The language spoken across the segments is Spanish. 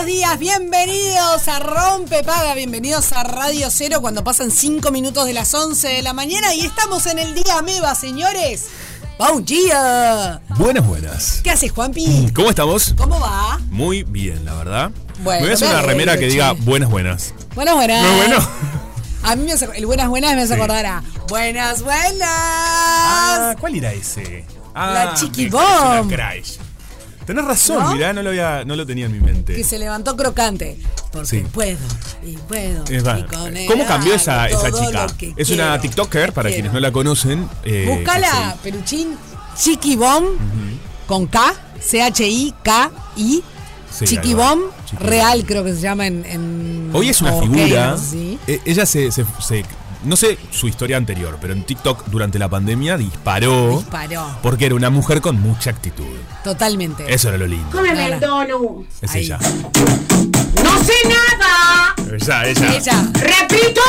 buenos días, bienvenidos a Rompe Paga, bienvenidos a Radio Cero cuando pasan 5 minutos de las 11 de la mañana y estamos en el día Meva, señores. ¡Buen día! Buenas, buenas. ¿Qué haces, Juanpi? ¿Cómo estamos? ¿Cómo va? Muy bien, la verdad. Bueno, me voy a hacer una remera que diga buenas, buenas. Buenas, buenas. Muy bueno. A mí me hace, el buenas, buenas me hace Sí. acordar a buenas, buenas. Ah, ¿cuál era ese? Ah, La Chiqui Tenés razón, ¿No? mirá, no lo, había, no lo tenía en mi mente. Que se levantó crocante. Porque Sí. puedo y puedo. Es y con ¿Cómo cambió esa, esa chica? Es una quiero. TikToker, para Quiero. quienes no la conocen. eh, Búscala, que Peruchín, Chiqui Bomb, con K, C-H-I-K-I, Sí, Chiqui. Bomb, real creo que se llama en... Hoy es una figura. Eh, ella se, se- se- No sé su historia anterior, pero en TikTok durante la pandemia disparó. Disparó, Porque era una mujer con mucha actitud. totalmente. Eso era lo lindo. Cómeme el donut. Es Ahí. ella. No sé nada. Ella, ella. Ella, Repito,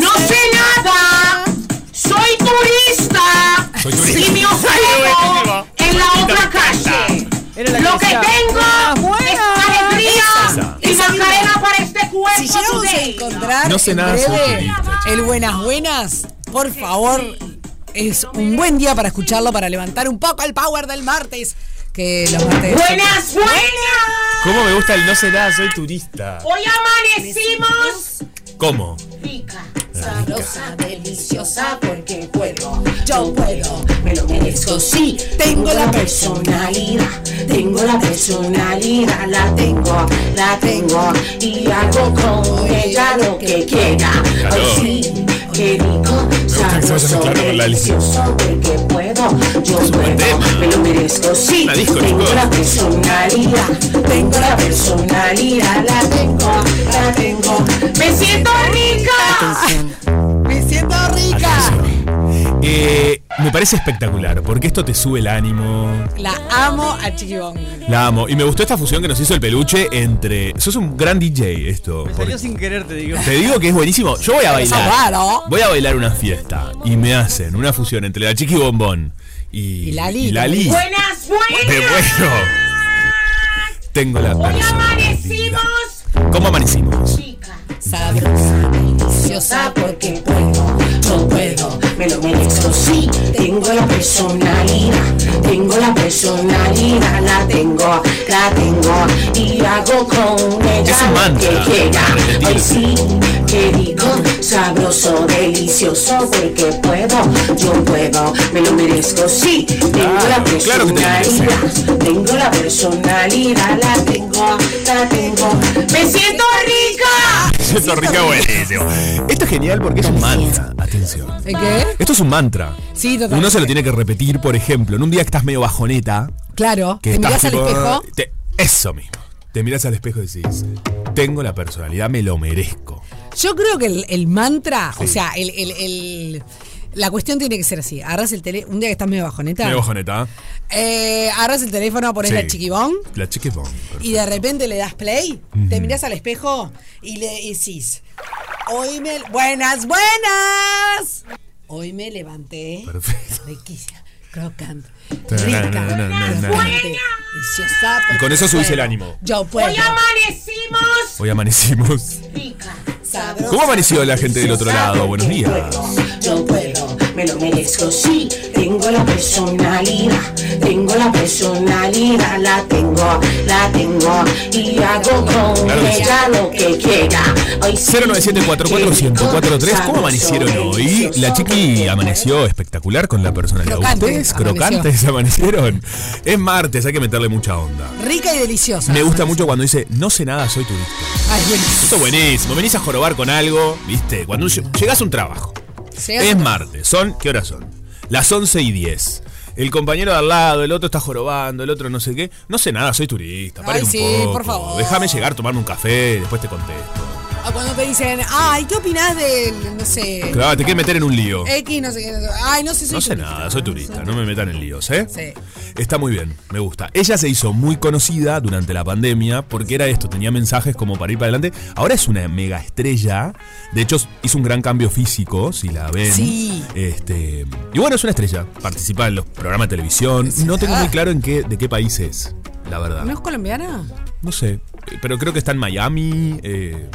no sé nada. Soy turista. Soy turista. Y me ofrezco en la otra calle. Lo que tengo es Si llegamos a encontrar No sé en nada, soy breve el Buenas Buenas, por favor, es un buen día para escucharlo, para levantar un poco el power del martes. Que los martes... Buenas, buenas. ¿Cómo me gusta el no sé nada, soy turista? Hoy amanecimos ¿Cómo? rica, sabrosa, deliciosa porque puedo, yo puedo, me lo merezco, sí, tengo la personalidad, tengo la personalidad, la tengo, la tengo y hago con ella lo que quiera. Ay, sí, qué rico, sabroso, delicioso porque puedo, yo puedo, me lo merezco, sí, tengo la personalidad, tengo la personalidad, la tengo, la tengo, me siento rica. Me siento rica. Eh, me parece espectacular, porque esto te sube el ánimo. La amo a Chiqui Bomb. La amo. Y me gustó esta fusión que nos hizo el peluche entre. Sos un gran DJ esto. Me porque- salió sin querer, te digo. Te digo que es buenísimo. Yo voy a bailar. es raro. Voy a bailar una fiesta. Y me hacen una fusión entre la chiqui bombón y, Y Lali. y Lali. Buenas, buenas. De bueno. Tengo la amanecimos ¿Cómo amanecimos? rica, Sabrosa, deliciosa porque puedo, yo puedo, me lo merezco, sí, tengo la personalidad, tengo la personalidad, la tengo, la tengo y hago con ella lo que repetir. Ay sí, qué rico, sabroso, delicioso porque puedo, yo puedo, me lo merezco, sí, tengo la claro te lo personalidad, tengo la personalidad, la tengo, la tengo, me siento rica. siento rica, buenísimo. Esto es genial porque es un mantra. Atención. ¿En qué? Esto es un mantra. Sí, totalmente. Uno se lo tiene que repetir, por ejemplo, en un día que estás medio bajoneta, Claro, que te estás mirás al espejo. te- eso mismo. Te miras al espejo y decís, tengo la personalidad, me lo merezco. Yo creo que el, el mantra, Sí. o sea, el, el- el- la cuestión tiene que ser así. Agarras el teléfono, un día que estás medio bajoneta. Medio bajoneta. eh, agarras el teléfono, pones Sí. la chiquibón La chiquibón. y de repente le das play, te miras al espejo y le decís, hoy me... Buenas, buenas. Hoy me levanté. Perfecto. Riquísima, crocante, rica, deliciosa. Y con eso subís el ánimo. Yo puedo. Hoy amanecimos. Sabrosa, ¿Cómo amaneció la gente del otro lado? Buenos días. Puedo, me lo merezco, sí. Tengo la personalidad, tengo la personalidad, la tengo, la tengo. Y hago con Claro que sí. ella lo que quiera. Hoy sí, 097441043, ¿cómo amanecieron hoy? La chiqui amaneció espectacular con la personalidad. Crocante, ¿Ustedes amaneció. crocantes amanecieron? Es martes, hay que meterle mucha onda. rica y deliciosa. Me gusta mucho cuando dice, no sé nada, soy turista. Ay, buenísimo. Esto es buenísimo, venís a jorobar con algo, ¿viste? Cuando lle- llegás a un trabajo. Es martes, son, ¿qué horas son? Las 11 y 10. El compañero de al lado, el otro está jorobando, el otro no sé qué. No sé nada, soy turista. paren Ay, un sí, poco. por favor. Déjame llegar, tomarme un café, después te contesto. O cuando te dicen, ay, ¿qué opinás del, no sé, Claro, te quieren meter en un lío. X, no sé qué? Ay, no sé, soy No sé turista. nada, soy turista, no me metan en líos, ¿eh? Sí. Está muy bien, me gusta. Ella se hizo muy conocida durante la pandemia porque era esto, tenía mensajes como para ir para adelante. Ahora es una mega estrella. De hecho, hizo un gran cambio físico, si la ven. Sí. Este, y bueno, es una estrella. Participa en los programas de televisión. No tengo muy claro en qué, de qué país es, la verdad. ¿No es colombiana? No sé, pero creo que está en Miami. eh,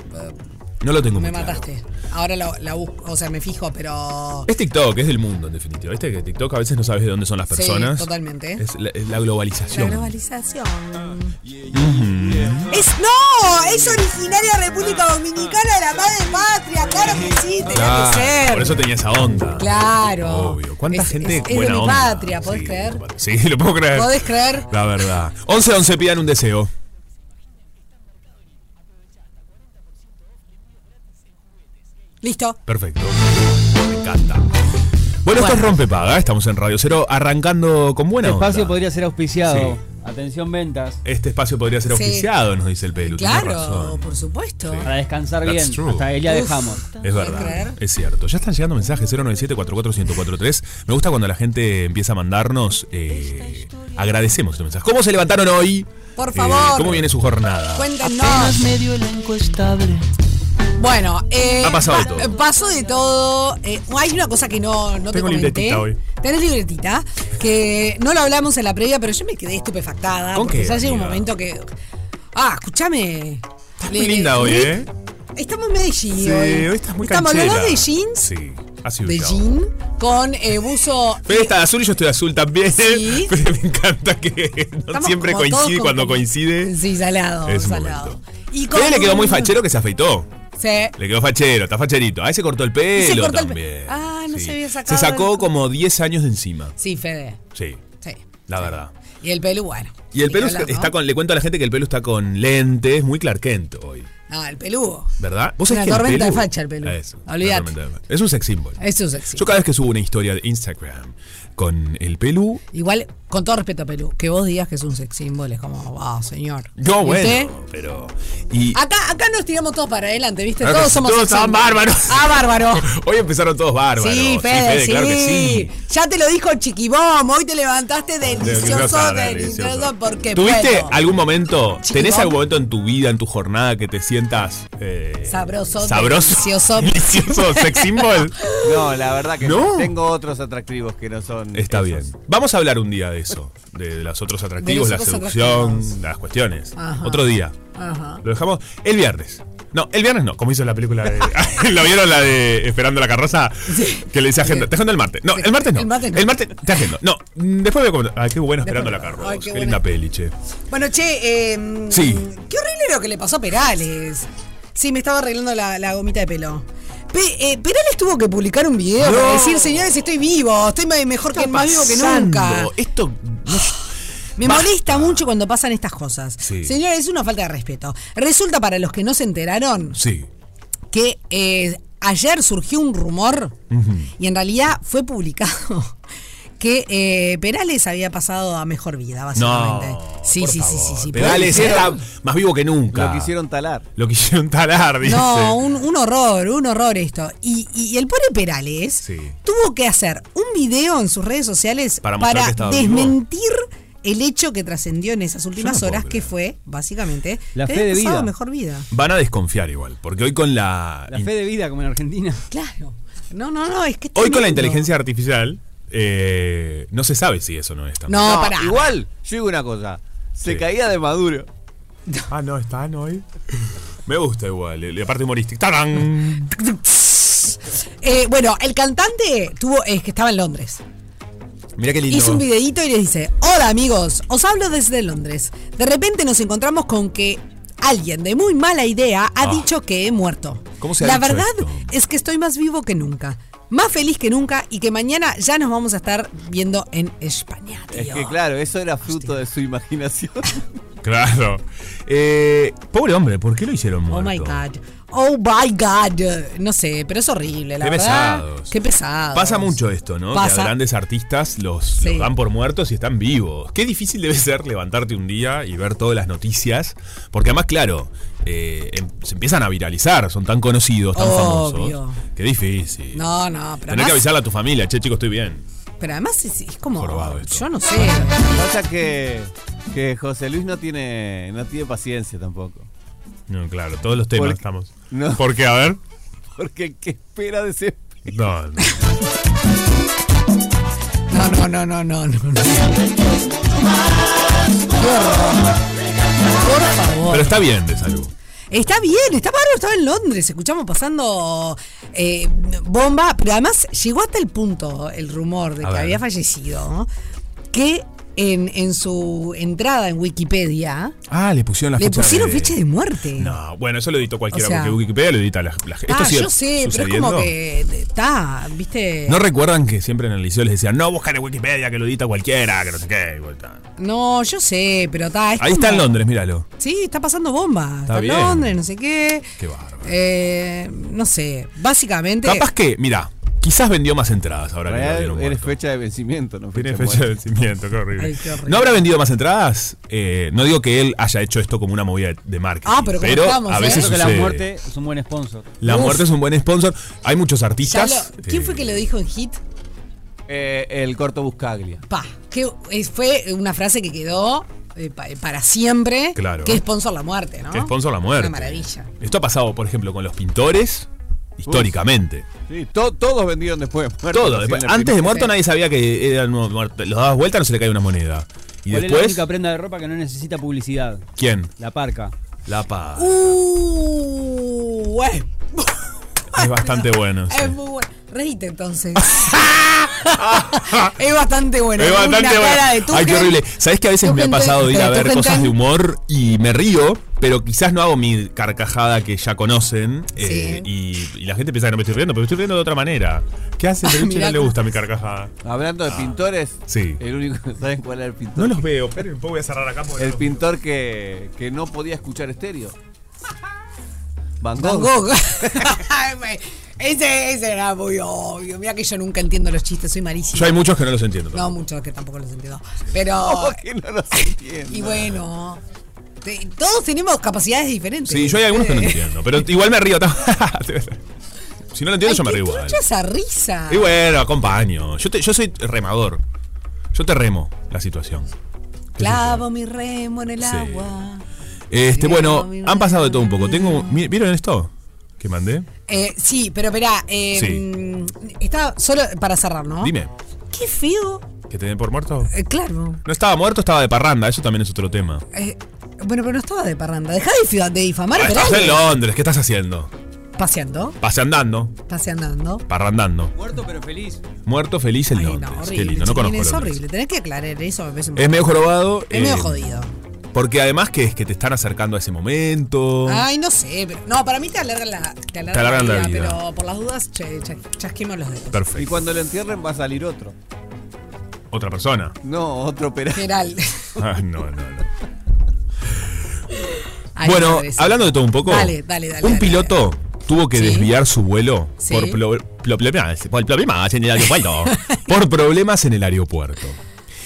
no lo tengo Me muy claro. mataste. Ahora la, la busco, o sea, me fijo, pero... Es TikTok, es del mundo en definitiva. ¿Viste que TikTok a veces no sabes de dónde son las Sí, personas? totalmente. Es la, es la La globalización. globalización. Es no, es originaria de República Dominicana de la madre patria, claro que sí, tenía Claro, que ser. por eso tenía esa onda. Claro. Obvio. ¿Cuánta Es- gente es- es de buena mi onda? patria, ¿podés Sí, creer? Sí, lo puedo creer. ¿Podés creer? La verdad. 11 11 pidan un deseo. Listo. Perfecto. Me encanta. Bueno, esto es Rompepaga, estamos en Radio Cero, arrancando con buena Este onda. espacio podría ser auspiciado. Sí. Atención ventas. Este espacio podría ser Sí. auspiciado, nos dice el Pelu. Claro, razón. por supuesto. Para descansar That's bien. true. Hasta ahí ya Uf. dejamos. Es ¿Puedes verdad, creer? es cierto. Ya están llegando mensajes 097-44143. Me gusta cuando la gente empieza a mandarnos. eh, agradecemos estos mensajes. ¿Cómo se levantaron hoy? Por Eh, favor. ¿Cómo viene su jornada? Cuéntenos. medio la encuestable. Bueno, eh, Ha pasado de todo. Pasó de todo. Eh, hay una cosa que no, no te Tengo comenté. libretita hoy. Tenés libretita, que no lo hablamos en la previa, pero yo me quedé estupefactada. ¿Con porque qué, ya llega un momento que. Ah, escúchame. Muy linda hoy, ¿eh? Estamos en Medellín. Sí, hoy. hoy estás muy Estamos los dos de jeans. Sí, así De jean con eh, buzo. Fede está de azul y yo estoy de azul también. Sí. Pero me encanta que no siempre coincide. con- Cuando coincide, Sí, salado. es un salado. momento. Y con Fede le quedó muy un- fachero que se afeitó. Sí. Le quedó fachero, está facherito. Ahí se cortó el pelo se cortó el pe- también. Ah, no se había sacado Se sacó el- como 10 años de encima. Sí, Fede. Sí, Sí. la verdad. Y el pelo, bueno. Y el pelo está con. Le cuento a la gente que el pelo está con lentes, muy Clark Kent hoy. No, el peludo. ¿Verdad? ¿Vos Una tormenta de facha el pelu. Eso, Olvídate. tormenta de facha. Es un sex symbol. Es. Yo cada vez que subo una historia de Instagram con el pelu. Igual, con todo respeto a Perú, que vos digas que es un sex symbol es como, wow, señor. No, ¿Y bueno, usted? pero. Y. Acá, acá nos tiramos todos para adelante, ¿viste? Claro todos somos todos estaban bárbaros. Ah, bárbaro. Hoy empezaron todos bárbaros. Sí, Fede, sí. claro que sí. Ya te lo dijo Chiquibom, hoy te levantaste delicioso, delicioso, porque ¿Tuviste puedo. algún momento, tenés algún momento en tu vida, en tu jornada que te sientas eh, Sabroso, sabroso, delicioso. delicioso, sex symbol? No, la verdad que ¿No? no. Tengo otros atractivos que no son. Está esos. bien. Vamos a hablar un día de eso, de los otros atractivos, De la otros seducción, atractivos. las cuestiones. Ajá. Otro día. Ajá. Lo dejamos el viernes. No, el viernes no, como hizo la película de. ¿Lo vieron la de Esperando la carroza? Que le dice agenda. Te agendo el martes. No, el martes no. El martes no. El martes te agendo. No, mm, después voy a comentar. Ay, qué bueno Esperando la carroza. Ay, qué qué linda peli, che. Bueno, che, eh, Sí. Qué horrible lo que le pasó a Perales. Sí, me estaba arreglando la, la gomita de pelo. Pe- eh, Perales tuvo que publicar un video No. para decir, señores, estoy vivo, estoy me- mejor que más vivo que nunca. Esto. Me Basta. molesta mucho cuando pasan estas cosas. Sí. Señores, es una falta de respeto. Resulta para los que no se enteraron, Sí. que eh, ayer surgió un rumor y en realidad fue publicado que eh, Perales había pasado a mejor vida, básicamente. No. sí, por sí, sí, favor. sí, sí. Perales está más vivo que nunca. Lo quisieron talar. Lo quisieron talar, dice. No, un, un horror, un horror esto. Y, y el pobre Perales Sí. tuvo que hacer un video en sus redes sociales Para desmentir el hecho que trascendió en esas últimas no horas, que fue, básicamente, La que fe de pasado vida. mejor vida. Van a desconfiar igual, porque hoy con la, La fe de vida, como en Argentina. Claro. No, no, no, es que hoy con la inteligencia artificial eh, no se sabe si eso no es también. No, No, pará. igual, yo digo una cosa. Se Sí. caía de Maduro. Ah, no, están hoy. Me gusta igual, y aparte humorística. ¡Tarán! Eh, bueno, el cantante tuvo, es que estaba en Londres. Mira qué lindo. Hizo un videito y les dice, hola amigos, os hablo desde Londres. De repente nos encontramos con que alguien de muy mala idea ha Ah. dicho que he muerto. ¿Cómo se ha La dicho verdad esto? es que estoy más vivo que nunca. Más feliz que nunca y que mañana ya nos vamos a estar viendo en España. Es que claro, eso era fruto de su imaginación. Claro. Eh, pobre hombre, ¿por qué lo hicieron Oh my god. Oh my god. No sé, pero es horrible, la Qué verdad. pesados. Qué pesado. Pasa mucho esto, ¿no? Que Pasa. a grandes artistas los, Sí. los dan por muertos y están vivos. Qué difícil debe ser levantarte un día y ver todas las noticias. Porque además, claro, eh, em- se empiezan a viralizar, son tan conocidos, tan Obvio. famosos. Qué difícil. No, no, pero Tener además, que avisarle a tu familia, che, chico, estoy bien. pero además es, es como. Jorobado esto. Yo no sé. Pasa que, que José Luis no tiene, no tiene paciencia tampoco. No, claro, todos los temas Porque- estamos. no. ¿Por qué? A ver. Porque ¿qué espera de ese No, no. No, no, no, no, no, no. Por favor. Pero está bien de salud. Está bien, está bárbaro, estaba en Londres, escuchamos pasando eh, bomba, pero además llegó hasta el punto el rumor de A que ver. había fallecido, ¿no? que en, en su entrada en Wikipedia Ah, le pusieron la le fecha pusieron de- fecha de muerte. No, bueno, eso lo editó cualquiera, O sea- porque Wikipedia lo edita. Las, las- esto ah, sigue yo sé, pero es como que está, ¿viste? ¿No recuerdan que siempre en el liceo les decían, no buscan en Wikipedia, que lo edita cualquiera, que no sé qué? No, yo sé, pero está. es Ahí está en Londres, míralo. Sí, está pasando bomba. Está, en. Londres, no sé qué. Qué bárbaro. Eh, no sé, básicamente. Capaz que, mira, quizás vendió más entradas ahora que lo Real, eres muerto. fecha de vencimiento, ¿no? Tiene fecha de vencimiento, qué horrible. Ay, qué horrible. ¿No habrá vendido más entradas? Eh, no digo que él haya hecho esto como una movida de- marketing. Ah, pero ¿cómo estamos, a eh? veces Creo que la muerte es un buen sponsor. La Uf. muerte es un buen sponsor. Hay muchos artistas. lo- ¿Quién eh, fue que lo dijo en Hit? Eh, el corto Buscaglia. Pa, que fue una frase que quedó eh, pa- para siempre. Claro. Que sponsor la muerte, ¿no? Que sponsor la muerte. Una maravilla. Esto ha pasado, por ejemplo, con los pintores, históricamente. Sí, to- todos vendieron después de muerto. Todo. Así después- antes de muerto nadie sabía que eran muertos. Los dabas vuelta no se le cae una moneda. Y ¿Cuál es la después, única prenda de ropa que no necesita publicidad? ¿quién? La parca. La paz. Uh, eh. Es bastante bueno. sí. Es muy bueno. Reíte entonces. es bastante bueno. Es bastante Una bueno. cara de Ay, qué horrible. ¿Sabes que a veces me ha pasado de ir a ver cosas de humor y me río, pero quizás no hago mi carcajada que ya conocen eh, y, y la gente piensa que no me estoy riendo, pero me estoy riendo de otra manera. ¿Qué hace? Pero Mirá no le gusta mi carcajada. Hablando de pintores, Sí. el único ¿saben cuál era el pintor? No los veo, pero un poco voy a cerrar acá. El no- pintor que, que no podía escuchar estéreo. Van Van Gogh. Ese, ese era muy obvio. Mira que yo nunca entiendo los chistes, soy malísimo. Yo hay muchos que no los entiendo. No, tampoco. muchos que tampoco los entiendo. Pero. ¿Cómo que no los entiendo? Y bueno. te- todos tenemos capacidades diferentes. Sí, yo hay algunos que no entiendo, pero igual me río. si no lo entiendo, ay, yo me río igual. esa risa. Y bueno, acompaño. Yo, te- yo soy remador. Yo te remo la situación. Clavo mi remo en el Sí. agua. Este, bueno, han pasado de todo un poco. Tengo, ¿Vieron esto que mandé? Eh, sí, pero espera. Eh, Sí. Está solo para cerrar, ¿no? Dime, Qué feo. ¿que te den por muerto? Eh, claro. No estaba muerto, estaba de parranda. Eso también es otro tema. Eh, bueno, pero no estaba de parranda. Deja de, de difamar Ah, estás en. Londres, ¿qué estás haciendo? Paseando. Paseandando, Paseandando. parrandando. Muerto pero feliz. Muerto feliz en Ay, Londres. no, Qué horrible. lindo, no conozco Es Londres. horrible. Tenés que aclarar eso. Me Es medio jorobado. Es medio jodido. Porque además que es que te están acercando a ese momento. Ay, no sé. Pero, no, para mí te alargan la, te alargan Te alargan la vida. Pero por las dudas, che, che- chasquemos los dedos. Perfecto. Y cuando lo entierren va a salir otro. Otra persona. No, otro operado. Geral. Ah, no, no, no. Ay, bueno, hablando de todo un poco. Dale, dale, dale, Un dale, piloto tuvo que Sí. desviar su vuelo Sí. por, plo- plo- problemas, por problemas en el aeropuerto. por problemas en el aeropuerto.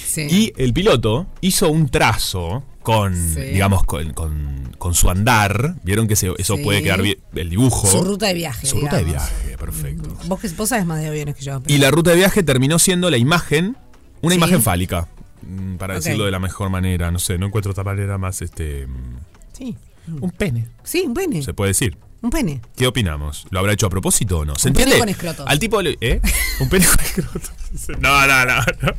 Sí. Y el piloto hizo un trazo con, Sí. digamos, con, con- con su andar. Vieron que se- eso Sí. puede quedar bien. El dibujo. Su ruta de viaje, Su ruta de viaje, perfecto. Vos, sabes más de aviones que yo. pero- Y la ruta de viaje terminó siendo la imagen, una Sí. imagen fálica. mm, Para decirlo de la mejor manera, no sé, no encuentro otra manera más, este... Sí. Un pene, Sí, un pene. se puede decir. Un pene. ¿Qué opinamos? ¿Lo habrá hecho a propósito o no? ¿Se Un pene con escroto. Al tipo le- ¿Eh? Un pene con escroto. No, no, no, no.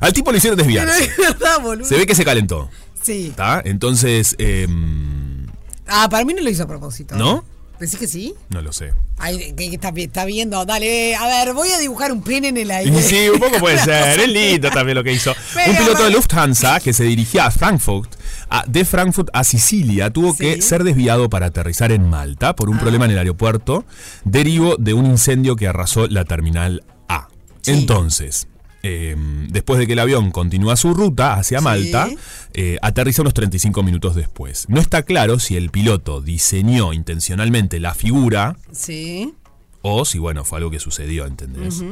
Al tipo le hicieron desviarse. Es verdad, boludo. Se ve que se calentó. Sí. ¿Está? Entonces, em, Ah, para mí no lo hizo a propósito. ¿No? ¿Decís que sí? no lo sé. Ay, que, que está, está viendo. Dale, a ver, voy a dibujar un pene en el aire. Sí, un poco puede ser. Es lindo también lo que hizo. Un piloto de. Lufthansa que se dirigía a Frankfurt, a- de Frankfurt a Sicilia, tuvo Sí. que ser desviado para aterrizar en Malta por un problema en el aeropuerto, derivo de un incendio que arrasó la terminal A. Sí. Entonces. eh, después de que el avión continúa su ruta hacia Sí. Malta, eh, aterriza unos 35 minutos después. No está claro si el piloto diseñó intencionalmente la figura Sí. o si, bueno, fue algo que sucedió, ¿entendés? Es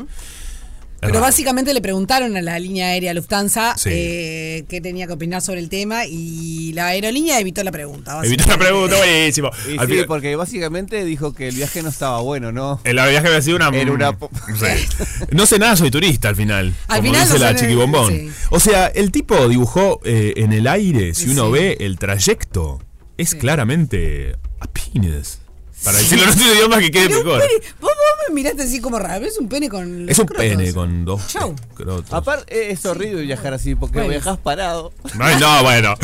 Pero raro. básicamente le preguntaron a la línea aérea Lufthansa Sí. eh, qué tenía que opinar sobre el tema y la aerolínea evitó la pregunta. Evita la pregunta, buenísimo. Y Al sí, final- porque básicamente dijo que el viaje no estaba bueno, ¿no? El viaje había sido una. Era una Sí. No sé nada, soy turista al final. Al como final dice no la chiquibombón. sí. O sea, el tipo dibujó eh, en el aire, si uno Sí. ve el trayecto, es claramente a penis. Para decirlo en otro idioma que quede Pero mejor. pene- vos, vos me miraste así como raro. Es un pene con. Es un crotos. pene con dos Chau. crotos. Aparte, es horrible viajar así porque Bueno. viajas parado. Ay, no, bueno.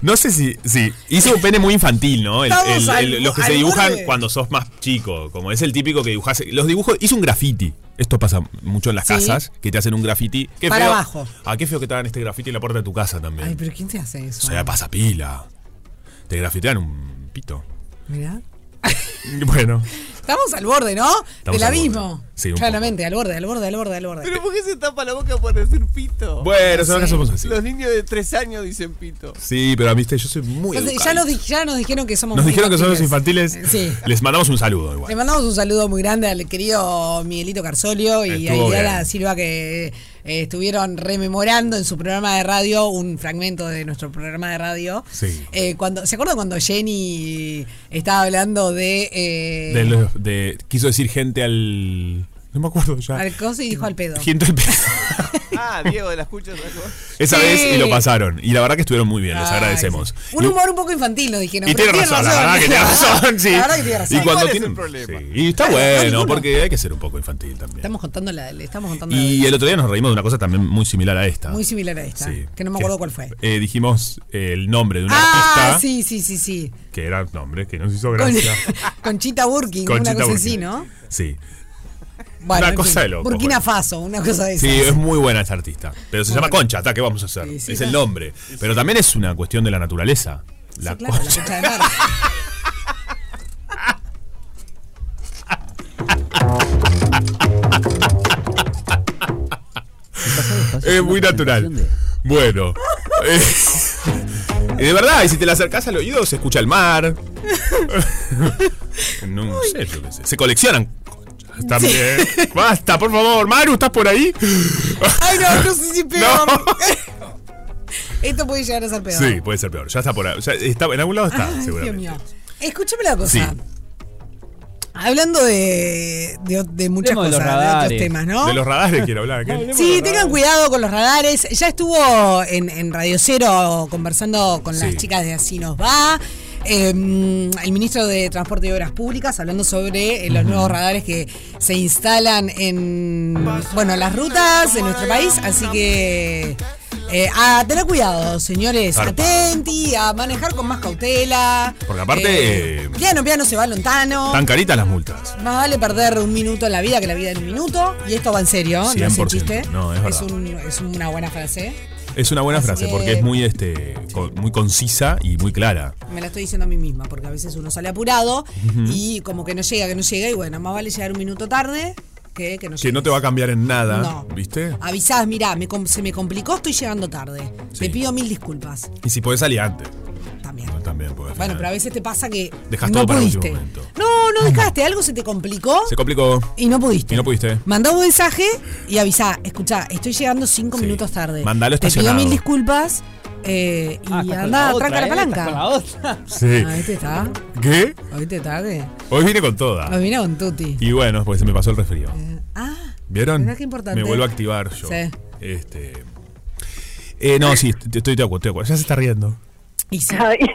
No sé si. si hizo un pene muy infantil, ¿no? El- Estamos el- al- el- los que se dibujan borde. cuando sos más chico. Como es el típico que dibujas. Los dibujos. Hizo un graffiti. Esto pasa mucho en las Sí. casas. Que te hacen un graffiti. Qué Para feo. abajo. Ah, qué feo que te hagan este graffiti en la puerta de tu casa también. Ay, pero ¿quién te hace eso? O sea, pasa pila. Te grafitean un pito. Mirá. Bueno. Estamos al borde, ¿no? Estamos Del abismo. Sí, un Claramente, al borde, al borde, al borde, al borde. Pero ¿por qué se tapa la boca por decir pito? Bueno, son que somos así. Los niños de tres años dicen pito. Sí, pero viste, yo soy muy. Entonces, ya, di- ya nos dijeron que somos Nos muy dijeron que son los infantiles. Sí. Les mandamos un saludo igual. Le mandamos un saludo muy grande al querido Miguelito Carzolio y a Estuvo bien. Silva que eh, estuvieron rememorando en su programa de radio un fragmento de nuestro programa de radio. Sí. Eh, cuando, ¿Se acuerdan cuando Jenny estaba hablando de... eh, De, los- de- quiso decir gente al. No me acuerdo ya. al coso y dijo al pedo? Gente al pedo. Ah, Diego de la escucha sacó. Esa Sí. vez y lo pasaron. Y la verdad que estuvieron muy bien, les Ay, agradecemos. sí. Un Y- humor un poco infantil, nos dijeron. Y pero tiene razón, la verdad que tiene razón, sí. La verdad que tiene razón. Y cuando ¿Cuál es tienen- el problema? sí. Y está bueno, ninguno. porque hay que ser un poco infantil también. Estamos contando la, le estamos contando la Y el otro día nos reímos de una cosa también muy similar a esta. Muy similar a esta, Sí. que no me acuerdo cuál fue. eh, dijimos eh, el nombre de un Ah, artista sí, sí, sí, sí. que era un nombre que nos hizo Con, gracia. Conchita Burking, Conchita una cosa así, ¿no? Sí. Bueno, Una cosa fin, de loco, Burkina bueno. Faso, una cosa de Sí, esas. es muy buena esta artista. Pero se llama. Concha, ¿está? ¿qué vamos a hacer? Sí, sí, es el nombre. Pero también es una cuestión de la naturaleza. La Sí, claro, la concha. de mar. Es muy natural. Bueno. eh, y de verdad, y si te la acercás al oído, se escucha el mar. no sé, yo qué sé. Se coleccionan también. Basta, por favor. Maru, ¿estás por ahí? Ay, no, no sé si peor. Esto puede llegar a ser peor. Sí, puede ser peor. Ya está por ahí. Ya está, en algún lado está, Ay, Dios seguramente. mío. Escúchame la cosa. Sí. Hablando de, de, de muchas Hablemos de cosas, los de, otros temas, ¿no? De los radares quiero hablar. ¿qué? Sí, tengan cuidado con los radares. Ya estuvo en, en Radio Cero conversando con las chicas de Así nos va. Eh, el ministro de Transporte y Obras Públicas hablando sobre eh, los nuevos radares que se instalan en bueno las rutas de nuestro país. Así que eh, a tener cuidado, señores. Zarpado. Atenti, a manejar con más cautela. Porque aparte, Eh, eh, piano, piano se va lontano. Tan caritas las multas. Más vale perder un minuto en la vida que la vida en un minuto. Y esto va en serio, no es un 100%. chiste. No, es verdad. un- es una buena frase. Es una buena Así frase que- porque es muy este muy concisa y muy clara. Me la estoy diciendo a mí misma, porque a veces uno sale apurado y como que no llega, que no llega. Y bueno, más vale llegar un minuto tarde que que no Que no te va a cambiar en nada, No. ¿viste? Avisás, mirá, me com- se me complicó, estoy llegando tarde. Sí. Te pido mil disculpas. Y si podés salir antes. También. También, porque al Bueno, pero a veces te pasa que Dejas no todo para pudiste. último momento. No, no dejaste, algo se te complicó Se complicó. y no pudiste. Y no pudiste. Mandá un mensaje y avisá, escucha, estoy llegando cinco Sí. minutos tarde. Mandalo Te pido estacionado. mil disculpas eh, y Ah, anda, otra, tranca la ¿eh? Palanca. con la otra. Sí. Ahí te está, ¿Qué? ahí te está que. Hoy vine con toda. Nos vine con Tuti. Y bueno, porque se me pasó el resfrío. Ah, ¿Vieron? Mirá qué importante. Me vuelvo a activar yo. Sí. Este. Eh, no, sí, estoy, estoy de acuerdo, estoy de acuerdo. Ya se está riendo. Y sí. Ay.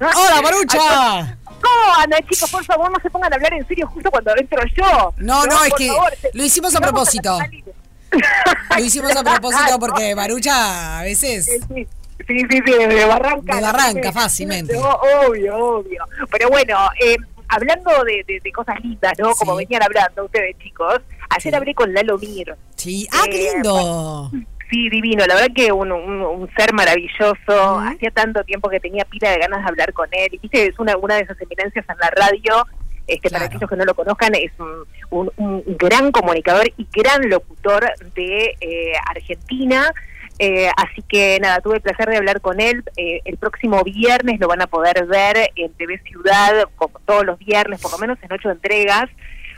¡Hola, Marucha! ¿Cómo andan, chicos? Por favor, no se pongan a hablar en serio justo cuando entro yo. No, no, es que favor, lo hicimos a propósito. Lo hicimos a propósito porque Marucha a veces. Sí, sí, sí, sí, de barranca. De barranca, fácilmente. obvio, obvio. Pero bueno, eh, hablando de, de- de cosas lindas, ¿no? Como venían hablando ustedes, chicos. Ayer Sí. hablé con Lalo Mir. Sí. ¡Ah, qué Eh, lindo! Sí, divino. La verdad que un, un- un ser maravilloso. Hacía tanto tiempo que tenía pila de ganas de hablar con él. Y viste, es una, una de esas eminencias en la radio. Este, Para Claro. aquellos que no lo conozcan, es un, un- un gran comunicador y gran locutor de eh, Argentina. Eh, así que nada, tuve el placer de hablar con él. Eh, el próximo viernes lo van a poder ver en TV Ciudad, como todos los viernes, por lo menos en ocho entregas,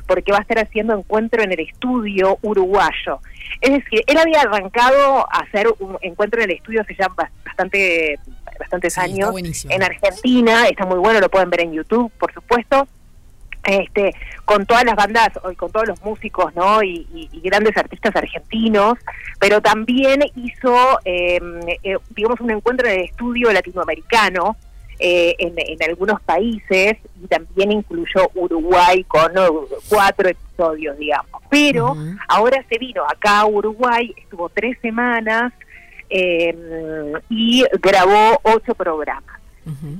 porque va a estar haciendo encuentro en el estudio uruguayo. Es decir, él había arrancado a hacer un encuentro en el estudio hace ya bas- bastante, bastantes Sí, años en Argentina, está muy bueno, lo pueden ver en YouTube, por supuesto. Este, con todas las bandas con todos los músicos no y, y- y grandes artistas argentinos pero también hizo eh, eh, digamos un encuentro en el estudio latinoamericano eh, en, en algunos países y también incluyó Uruguay con eh, cuatro episodios digamos. Pero ahora se vino acá a Uruguay estuvo tres semanas eh, y grabó ocho programas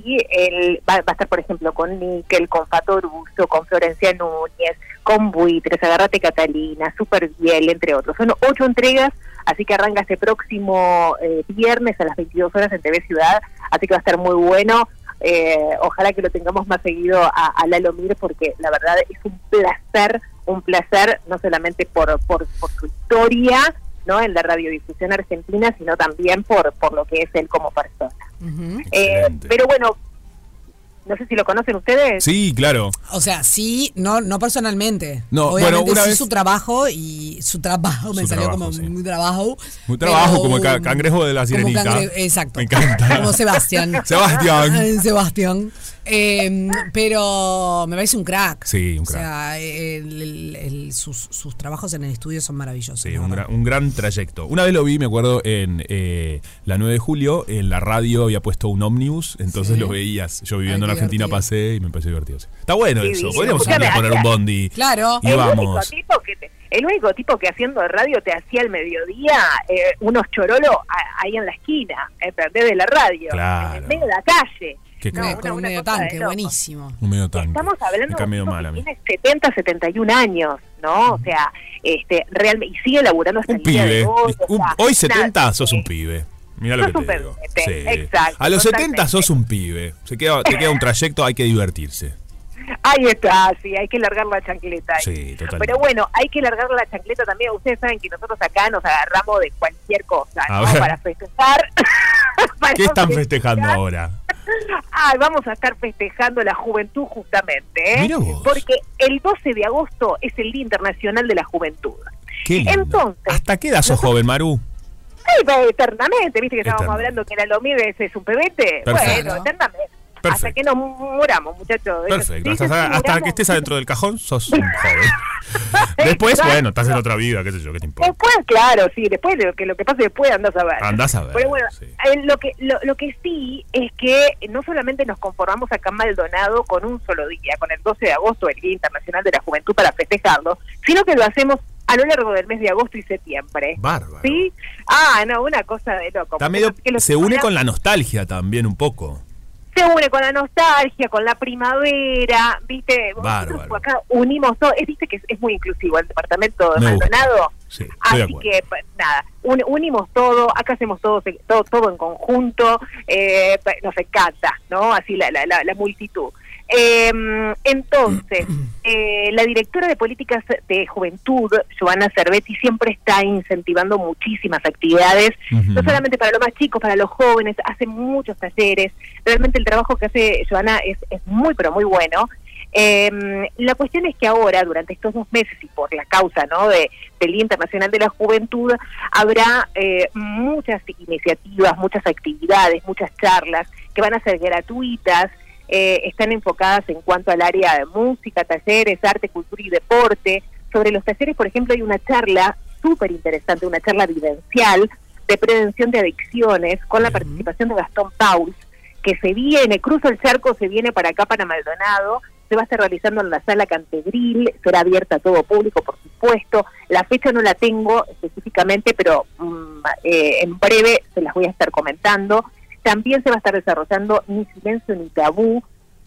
Y él va, va a estar, por ejemplo, con Nickel, con Fatoruso, con Florencia Núñez, con Buitres, Agarrate Catalina, Super Biel, entre otros. Son ocho entregas, así que arranca este próximo eh, viernes a las 22 horas en TV Ciudad, así que va a estar muy bueno. Eh, ojalá que lo tengamos más seguido a, a Lalo Mir, porque la verdad es un placer, un placer, no solamente por, por su historia, ¿no? en la radiodifusión argentina, sino también por, por lo que es él como persona. Eh, pero bueno, no sé si lo conocen ustedes. Sí, claro. O sea, sí, no, no personalmente. No, Obviamente bueno, una sí vez- su trabajo y su trabajo me Su salió trabajo, como sí. muy trabajo. Muy trabajo, como el ca- cangrejo de la sirenita. cangre- exacto. Me encanta. Como Sebastián. Sebastián. Sebastián. Eh, pero me parece un crack. Sí, un O crack. sea, el- el- el- sus, sus trabajos en el estudio son maravillosos. Sí, un gran, un gran trayecto. Una vez lo vi, me acuerdo, en eh, la 9 de julio, en la radio había puesto un ómnibus, entonces Sí. lo veías. Yo viviendo Ay, en Argentina pasé y me pareció divertido. sí. Está bueno Sí, eso. sí. Podríamos un día Escúchame, poner un bondi. Claro. Y el único vamos. tipo que te- el único tipo que haciendo radio te hacía al mediodía eh, unos chorolos a- ahí en la esquina, ¿entendés? De la radio, Claro. en el medio de la calle. Qué No, una- con un medio tanque, buenísimo. Un medio tanque. Estamos hablando Me de medio mal que tiene 70, 71 años, ¿no? O sea, este, realmente, y sigue laburando hasta Un el día de pibe. hoy. o Un- sea, hoy 70 nada, sos un pibe. Mira lo Sos que un te digo. pebete, exacto, A los 70 totalmente. sos un pibe. Se queda, te queda un trayecto, hay que divertirse. Ahí está, sí, hay que largar la chancleta. ahí. Sí, totalmente. Pero bueno, hay que largar la chancleta también. Ustedes saben que nosotros acá nos agarramos de cualquier cosa, ¿no? Para festejar. Para ¿Qué están festejar. festejando ahora? Ay, vamos a estar festejando la juventud justamente, ¿eh? Mira vos. Porque el 12 de agosto es el Día Internacional de la Juventud. Qué lindo. Entonces, ¿Hasta qué edad sos joven, Maru? Ay, eternamente, viste que estábamos hablando que era lo mío, ese es un pebete. Perfecto. Bueno, eternamente. Hasta que nos muramos, muchachos. Perfecto. Hasta, que estés adentro del cajón, sos un joven. Después, Exacto. bueno, estás en otra vida, qué sé yo, qué te importa. Después, claro, sí, después de lo que lo que pase después andás a ver. Andás a ver, Pero bueno, sí. eh, lo que lo, lo que sí es que no solamente nos conformamos acá en Maldonado con un solo día, con el 12 de agosto, el Día Internacional de la Juventud para festejarlo, sino que lo hacemos a lo largo del mes de agosto y septiembre. Bárbaro. ¿Sí? Ah, no, una cosa de loco. Está medio, se une con la nostalgia también un poco. Se une con la nostalgia, con la primavera, ¿viste? Nosotros acá unimos todo, es, viste que es, es muy inclusivo el departamento de Me. Maldonado. Sí, de Así acuerdo. que, pues, nada, un- unimos todo, acá hacemos todo, todo, todo en conjunto, eh, nos encanta, ¿no? Así la, la, la, la multitud. Eh, entonces, eh, la directora de políticas de juventud, Joana Cervetti, siempre está incentivando muchísimas actividades, no solamente para los más chicos, para los jóvenes, hace muchos talleres. Realmente el trabajo que hace Joana es, es muy, pero muy bueno. Eh, la cuestión es que ahora, durante estos dos meses y por la causa ¿no? de, del Día Internacional de la Juventud, habrá eh, muchas iniciativas, muchas actividades, muchas charlas que van a ser gratuitas, eh, están enfocadas en cuanto al área de música, talleres, arte, cultura y deporte. Sobre los talleres, por ejemplo, hay una charla súper interesante, una charla vivencial de prevención de adicciones con la participación de Gastón Pauls, que se viene, cruzo el charco, se viene para acá, para Maldonado, se va a estar realizando en la sala Cantegril, será abierta a todo público, por supuesto. La fecha no la tengo específicamente, pero mm, eh, en breve se las voy a estar comentando. También se va a estar desarrollando Ni Silencio ni Tabú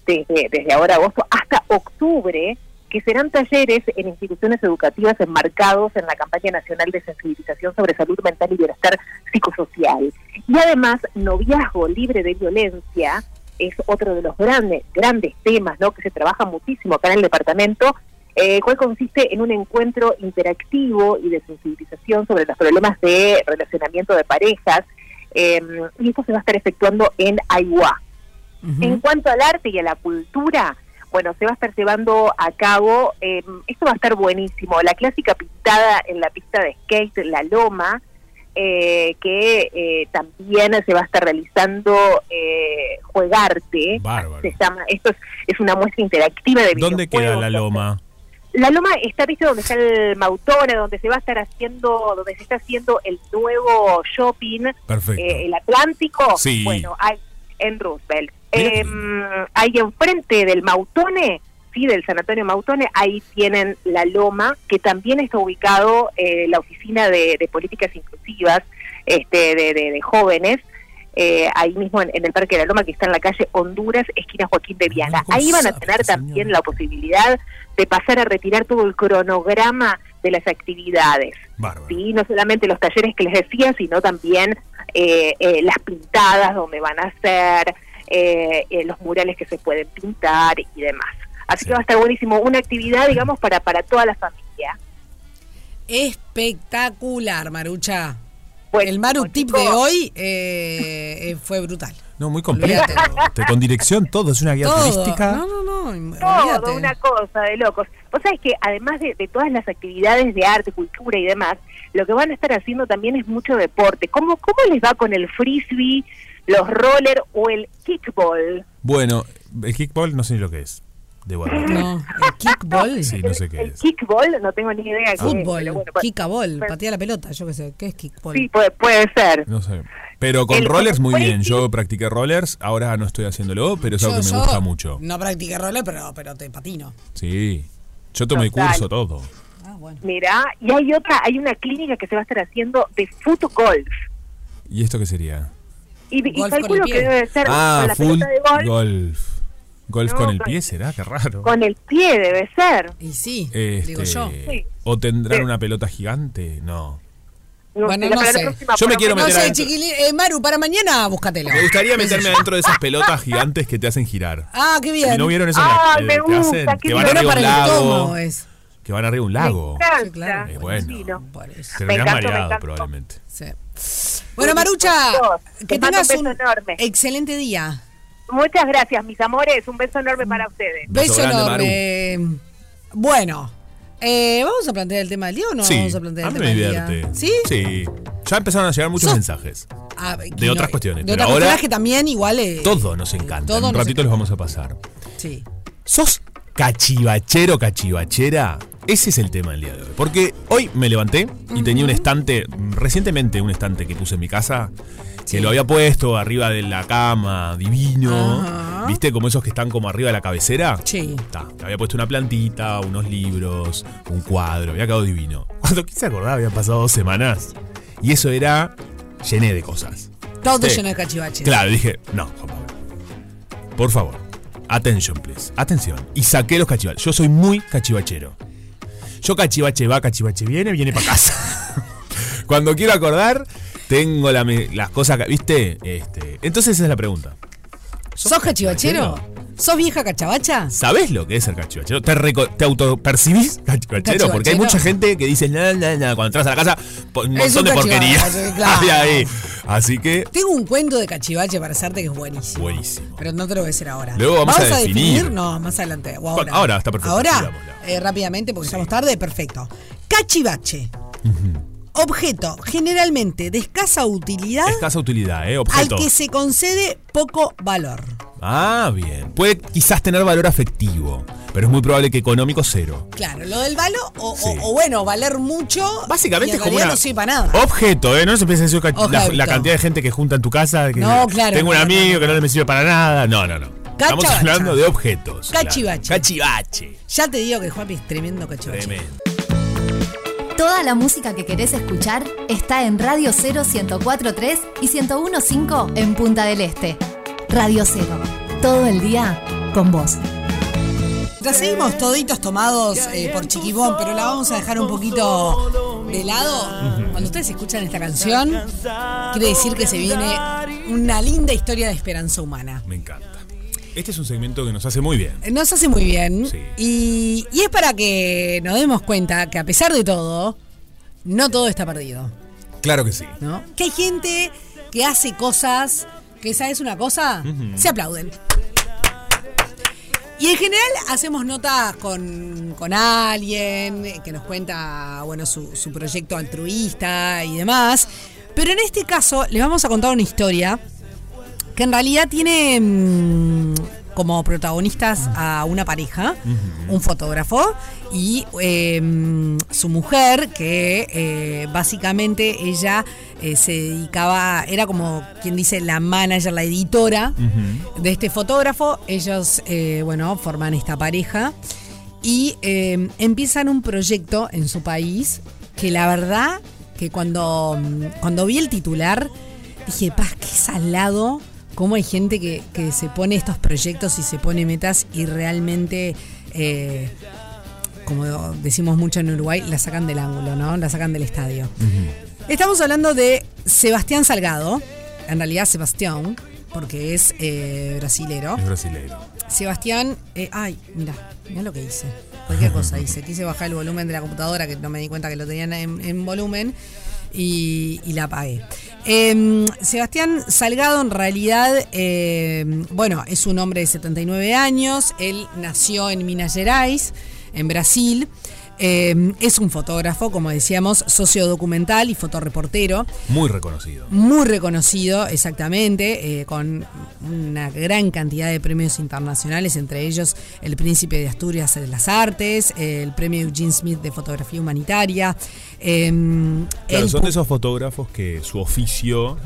desde, desde ahora agosto hasta octubre, que serán talleres en instituciones educativas enmarcados en la campaña nacional de sensibilización sobre salud mental y bienestar psicosocial. Y además, noviazgo libre de violencia es otro de los grandes, grandes temas ¿no? que se trabaja muchísimo acá en el departamento, eh, cual consiste en un encuentro interactivo y de sensibilización sobre los problemas de relacionamiento de parejas, eh, y esto se va a estar efectuando en Aiguá. En cuanto al arte y a la cultura, bueno, se va a estar llevando a cabo, eh, esto va a estar buenísimo, la clásica pintada en la pista de skate, La Loma, eh, que eh, también se va a estar realizando eh, Juegarte. Bárbaro. Se llama, esto es, es una muestra interactiva de ¿Dónde queda la loma? La Loma está, viste, donde está el Mautone, donde se va a estar haciendo, donde se está haciendo el nuevo shopping, eh, el Atlántico. Sí. Bueno, hay en Roosevelt. Eh, ahí enfrente del Mautone, sí, del Sanatorio Mautone, ahí tienen la Loma, que también está ubicado eh, la oficina de, de políticas inclusivas este, de, de- de jóvenes. Eh, ahí mismo en, en el Parque de la Loma, que está en la calle Honduras, esquina Joaquín de Viana. ¿cómo Ahí van a tener también la posibilidad de pasar a retirar todo el cronograma de las actividades. Bárbaro. ¿sí? No solamente los talleres que les decía, sino también eh, eh, las pintadas donde van a hacer, eh, eh, los murales que se pueden pintar y demás. Así Sí. que va a estar buenísimo, una actividad, digamos, para, para toda la familia. Espectacular, Marucha. El Maru tip de hoy eh, eh, fue brutal. No, muy completo. Con dirección, todo. Es una guía Todo. turística. No, no, no. Todo, olvídate. una cosa de locos. Vos sabés que además de, de todas las actividades de arte, cultura y demás, lo que van a estar haciendo también es mucho deporte. ¿Cómo, cómo les va con el frisbee, los roller o el kickball? Bueno, el kickball no sé ni lo que es. Admitir. No, el kickball. Sí, no sé qué el es. kickball, no tengo ni idea. qué es, Fútbol, pero bueno, kickaball, patea la pelota, yo qué sé, ¿qué es kickball? Sí, puede, puede ser. No sé. Pero con El- rollers muy bien. Yo practiqué rollers, ahora no estoy haciéndolo, pero es algo que me yo gusta mucho. No practiqué roller, pero, pero te patino. Sí. Yo tomé Total. curso, todo. Ah, bueno. Mira, y hay otra, hay una clínica que se va a estar haciendo de foot golf. ¿Y esto qué sería? Y, y calculo que debe ser Ah, la full pelota de golf, golf. Golf No, con el con- pie, ¿será? Qué raro. con el pie debe ser. Y sí, Este, digo yo. Sí. ¿O tendrán Sí. una pelota gigante? No. No Bueno, no sé. Yo me quiero lo No meter sé, adentro. chiquilín. Eh, Maru, para mañana búscatelo. Me gustaría meterme dentro de esas pelotas gigantes que te hacen girar. Ah, qué bien. ¿Y no vieron eso? Que, me gusta, hacen? qué Que van bien. Bueno, arriba para un el lago. estómago es. Que van arriba un lago. Sí, claro. Eh, bueno. Por eso. Terminás mareado probablemente. Sí. Bueno, Marucha, Te que tengas un enorme. excelente día. Muchas gracias, mis amores. Un beso enorme para ustedes. Beso Beso grande, enorme. Bueno, eh, ¿vamos a plantear el tema del día o no sí, vamos a plantear a el mí tema me del día? divierte. ¿Sí? Sí. Ya empezaron a llegar muchos mensajes. Ah, De otras cuestiones, De pero otras ahora- que también igual... eh, Todo nos encanta. todo en un nos ratito encanta. los vamos a pasar. Sí. ¿Sos cachivachero, cachivachera? Ese es el tema del día de hoy. Porque hoy me levanté y tenía un estante, recientemente un estante que puse en mi casa, que lo había puesto arriba de la cama, divino. Ajá. ¿Viste? Como esos que están como arriba de la cabecera. Sí. Ta, le había puesto una plantita, unos libros, un cuadro, había quedado divino. Cuando quise acordar, habían pasado dos semanas. Y eso era llené de cosas. Todo Sí. lleno de cachivaches. Claro, dije, no, Juan Pablo. Por favor, attention, please. Atención. Y saqué los cachivaches. Yo soy muy cachivachero. Yo cachivache va, cachivache viene, viene para casa. Cuando quiero acordar, tengo la las cosas, que- ¿viste? Este, entonces esa es la pregunta. ¿Sos cachivachero? ¿Sos vieja cachabacha? ¿Sabés lo que es ser cachivachero? ¿Te, te autopercibís cachivachero? Porque hay mucha gente que dice, nada, nada, nada, cuando entras a la casa, un montón un de porquería. claro. ahí. Así que, Tengo un cuento de cachivache para hacerte que es buenísimo. buenísimo. Pero no te lo voy a decir ahora. Luego vamos a definir. No, más adelante. o ahora. Ahora, está perfecto, Ahora, eh, rápidamente, porque estamos tarde, perfecto. Cachivache. Objeto generalmente de escasa utilidad Escasa utilidad, ¿eh? al Objeto. que se concede poco valor. Ah, bien. Puede quizás tener valor afectivo, pero es muy probable que económico cero. Claro, lo del valor, o, o- Sí. o bueno, valer mucho. Básicamente y en es como una no sirve para nada. objeto, ¿eh? No se piensa en la, cantidad de gente que junta en tu casa. Que No, claro, Tengo un no, amigo no. que no me sirve para nada. No, no, no. Estamos hablando de objetos. Cachivache. Cachivache. Ya te digo que Juanpi es tremendo cachivache. Tremendo. Toda la música que querés escuchar está en Radio 0 1043 y 1015 en Punta del Este. Radio 0. Todo el día con vos. Ya seguimos toditos tomados eh, por Chiquibón, pero la vamos a dejar un poquito de lado. Cuando ustedes escuchan esta canción, quiere decir que se viene una linda historia de esperanza humana. Me encanta. Este es un segmento que nos hace muy bien. Nos hace muy bien Sí. y, y es para que nos demos cuenta que a pesar de todo, no todo está perdido. Claro que sí. ¿no? Que hay gente que hace cosas que, ¿sabes una cosa? Se aplauden. Y en general hacemos notas con, con alguien que nos cuenta bueno, su, su proyecto altruista y demás. Pero en este caso les vamos a contar una historia que en realidad tiene mm, como protagonistas a una pareja, un fotógrafo y eh, mm, su mujer, que eh, básicamente ella eh, se dedicaba, era como quien dice la manager, la editora de este fotógrafo. Ellos, eh, bueno, forman esta pareja y eh, empiezan un proyecto en su país que la verdad que cuando, mm, cuando vi el titular dije, paz, qué salado cómo hay gente que, que se pone estos proyectos y se pone metas y realmente, eh, como decimos mucho en Uruguay, la sacan del ángulo, ¿no? La sacan del estadio. Estamos hablando de Sebastián Salgado, en realidad Sebastián, porque es eh, brasilero. Es brasileiro. Sebastián, eh, ay, mira, mira lo que hice. Cualquier cosa hice. Quise bajar el volumen de la computadora, que no me di cuenta que lo tenían en, en volumen, y, y la apagué. Eh, Sebastián Salgado, en realidad, eh, bueno, es un hombre de 79 años. Él nació en Minas Gerais, en Brasil. Eh, es un fotógrafo, como decíamos, sociodocumental y fotoreportero Muy reconocido. muy reconocido, exactamente, eh, con una gran cantidad de premios internacionales, entre ellos el Príncipe de Asturias de las Artes, eh, el Premio Eugene Smith de Fotografía Humanitaria. Eh, Claro, son de esos fotógrafos que su oficio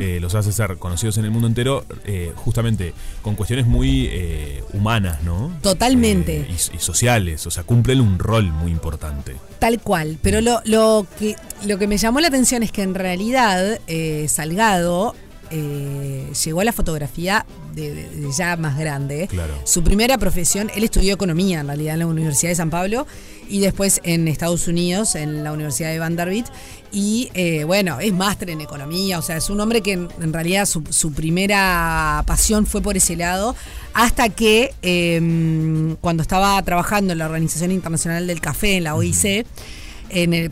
eh, los hace ser conocidos en el mundo entero, eh, justamente con cuestiones muy eh, humanas, ¿no? Totalmente. Y, y sociales, o sea, cumplen un rol muy importante. Tal cual, pero lo, lo, que, lo que me llamó la atención es que en realidad Salgado eh, llegó a la fotografía de, de- de ya más grande. Claro. Su primera profesión, él estudió economía en realidad en la Universidad de San Pablo y después en Estados Unidos, en la Universidad de Vanderbilt. Y eh, bueno, es máster en economía, o sea, es un hombre que en, en realidad su, su primera pasión fue por ese lado, hasta que eh, cuando estaba trabajando en la Organización Internacional del Café, en la OIC,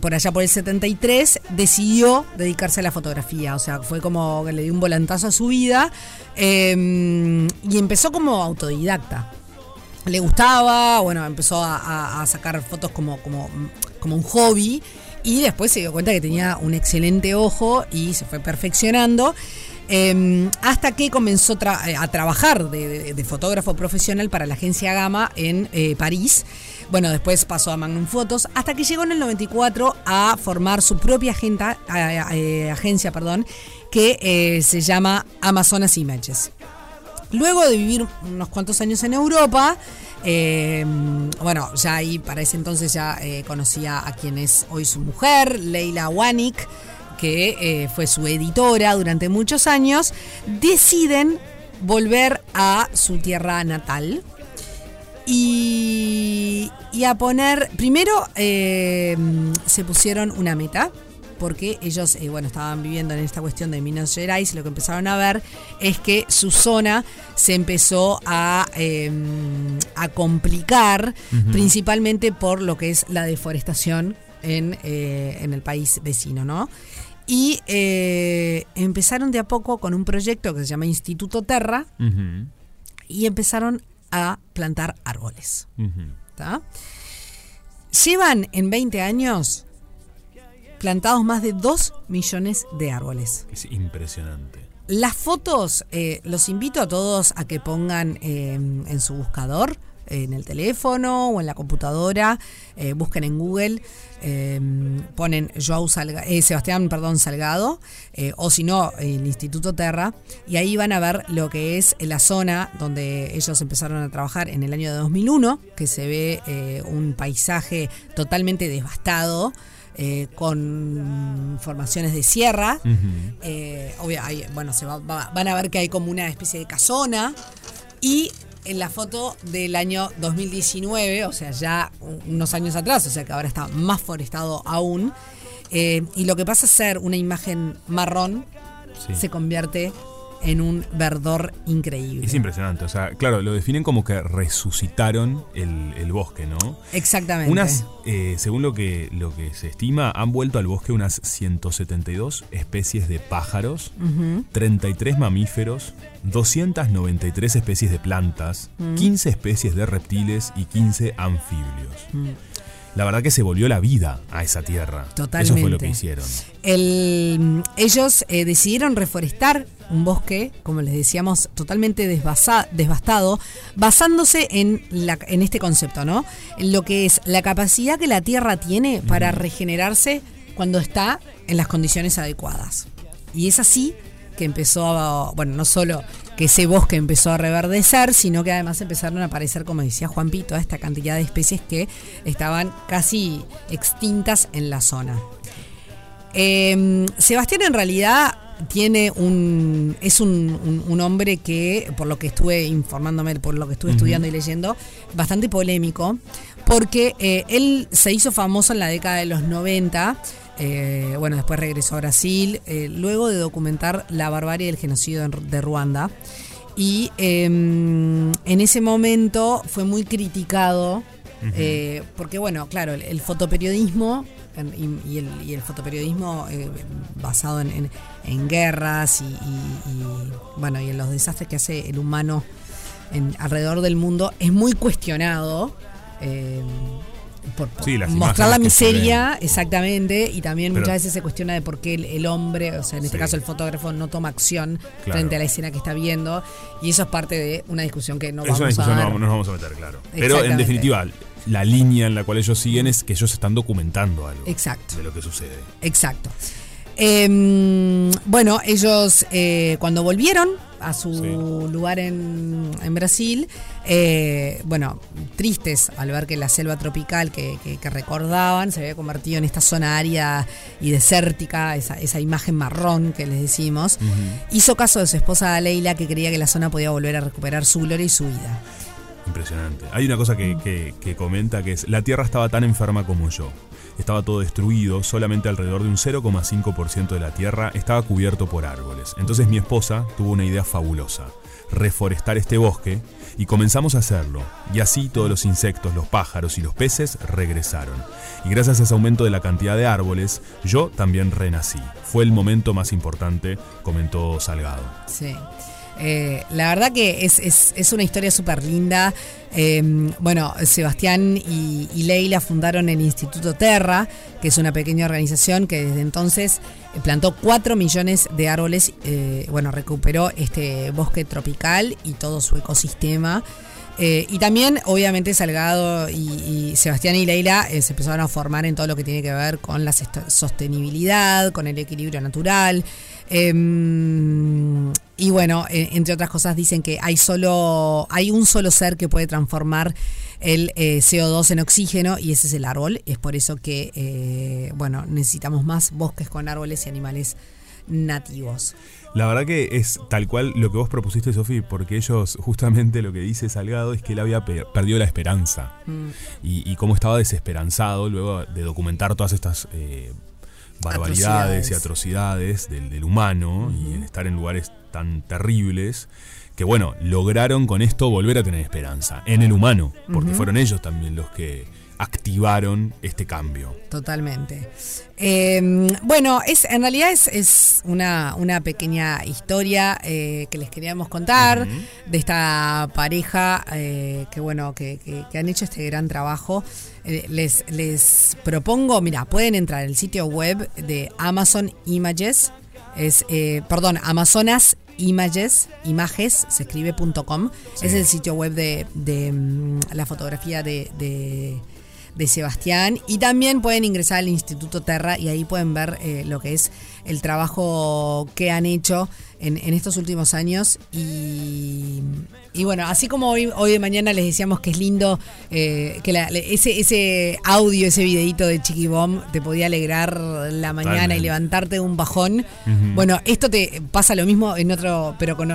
por allá por el 73, decidió dedicarse a la fotografía. O sea, fue como que le dio un volantazo a su vida eh, y empezó como autodidacta. Le gustaba, bueno, empezó a, sacar fotos como, como, como un hobby y después se dio cuenta que tenía un excelente ojo y se fue perfeccionando. eh, hasta que comenzó tra- a trabajar de fotógrafo profesional para la agencia Gama en eh, París. Bueno, después pasó a Magnum Photos, hasta que llegó en el 94 a formar su propia eh, agencia, perdón, que eh, se llama Amazonas Images. Luego de vivir unos cuantos años en Europa, eh, bueno, ya ahí para ese entonces ya conocía a quien es hoy su mujer, Leila Wanik, que fue su editora durante muchos años, deciden volver a su tierra natal y, y a poner, primero eh, se pusieron una meta, porque ellos, eh, bueno, estaban viviendo en esta cuestión de Minas Gerais y lo que empezaron a ver es que su zona se empezó a, eh, a complicar, principalmente por lo que es la deforestación en, eh, en el país vecino, ¿no? Y empezaron de a poco con un proyecto que se llama Instituto Terra y empezaron a plantar árboles. ¿tá? Llevan en 20 años plantados más de 2 millones de árboles. Es impresionante. Las fotos, eh, los invito a todos a que pongan eh, en su buscador, en el teléfono o en la computadora, eh, busquen en Google, eh, ponen Joao Salga- eh, Sebastián perdón, Salgado, eh, o si no, el Instituto Terra, y ahí van a ver lo que es la zona donde ellos empezaron a trabajar en el año de 2001, que se ve un paisaje totalmente devastado. eh, con formaciones de sierra, Ujú. eh, obvio, hay- bueno, se va- va- van a ver que hay como una especie de casona. Y en la foto del año 2019, o sea, ya unos años atrás, o sea que ahora está más forestado aún. eh, y lo que pasa a ser una imagen marrón Sí. se convierte en un verdor increíble. Es impresionante. O sea, claro, lo definen como que resucitaron el, el bosque, ¿no? Exactamente. Unas, eh, según lo que, lo que se estima, han vuelto al bosque unas 172 especies de pájaros, 33 mamíferos, 293 especies de plantas, 15 especies de reptiles y 15 anfibios. La verdad que se volvió la vida a esa tierra. Eso fue lo Totalmente. que hicieron. El- ellos eh, decidieron reforestar un bosque, como les decíamos, totalmente desbasa- devastado, basándose en, la, en este concepto, ¿no? En lo que es la capacidad que la tierra tiene para regenerarse cuando está en las condiciones adecuadas. Y es así que empezó a, bueno, no solo que ese bosque empezó a reverdecer, sino que además empezaron a aparecer, como decía Juan Pito, esta cantidad de especies que estaban casi extintas en la zona. Eh, Sebastián en realidad tiene un es un, un- un hombre que por lo que estuve informándome por lo que estuve estudiando y leyendo bastante polémico porque eh, él se hizo famoso en la década de los 90 eh, bueno después regresó a Brasil eh, luego de documentar la barbarie del genocidio en- de Ruanda. Y eh, en ese momento fue muy criticado eh, porque bueno, claro, el, el fotoperiodismo en- y, y el, y el fotoperiodismo eh, basado en, en- en guerras y, bueno y en los desastres que hace el humano en, alrededor del mundo es muy cuestionado. eh, por, por Sí, las mostrar la miseria, exactamente, y también Pero- muchas veces se cuestiona de por qué el, el hombre, o sea, en este Sí. caso el fotógrafo, no toma acción Claro. frente a la escena que está viendo, y eso es parte de una discusión que no es una vamos a discusión, no vamos, nos vamos a meter, claro. Pero en definitiva, la línea en la cual ellos siguen es que ellos están documentando algo Exacto. de lo que sucede. Exacto. Eh, bueno, ellos eh, cuando volvieron a su Sí. lugar en, en Brasil, eh, bueno, tristes al ver que la selva tropical que, que- que recordaban se había convertido en esta zona árida y desértica, esa, esa imagen marrón que les decimos, hizo caso de su esposa Leila que creía que la zona podía volver a recuperar su gloria y su vida. Impresionante. Hay una cosa que, que- que comenta que es, la Tierra estaba tan enferma como yo. Estaba todo destruido, solamente alrededor de un 0,5% de la Tierra estaba cubierto por árboles. Entonces mi esposa tuvo una idea fabulosa, reforestar este bosque, y comenzamos a hacerlo. Y así todos los insectos, los pájaros y los peces regresaron. Y gracias a ese aumento de la cantidad de árboles, yo también renací. Fue el momento más importante, comentó Salgado. Sí. Eh, la verdad que es, es- es una historia súper linda. Eh, bueno, Sebastián y, y Leila fundaron el Instituto Terra, que es una pequeña organización que desde entonces eh, plantó 4 millones de árboles. eh, bueno, recuperó este bosque tropical y todo su ecosistema. Eh, y también, obviamente, Salgado y, Sebastián y Leila eh, se empezaron a formar en todo lo que tiene que ver con la sostenibilidad, con el equilibrio natural. Em, y bueno, eh, entre otras cosas dicen que hay solo, hay un solo ser que puede transformar el eh, CO2 en oxígeno y ese es el árbol. Es por eso que, bueno, necesitamos más bosques con árboles y animales nativos. La verdad que es tal cual lo que vos propusiste, Sofi, porque ellos, justamente lo que dice Salgado es que él había pe- perdido la esperanza. Y, y cómo estaba desesperanzado luego de documentar todas estas eh, barbaridades y Atrocidades. del, del humano y estar en lugares tan terribles que bueno, lograron con esto volver a tener esperanza en el humano, porque fueron ellos también los que activaron este cambio. Totalmente. Eh, bueno, es, en realidad es, es una, una pequeña historia eh, que les queríamos contar de esta pareja eh, que bueno, que, que- que han hecho este gran trabajo. Eh, les, les propongo, mira, pueden entrar al sitio web de Amazon Images, es, perdón, Amazonas Images, images, se escribe punto .com, es el sitio web de, de, mm, la fotografía de- de de Sebastián. Y también pueden ingresar al Instituto Terra y ahí pueden ver eh, lo que es el trabajo que han hecho en, en estos últimos años. Y, y bueno, así como hoy, hoy de mañana les decíamos que es lindo eh, que la- ese, ese audio, ese videito de Chiqui Bomb te podía alegrar la mañana y levantarte de un bajón. Bueno, esto te pasa lo mismo en otro, pero con,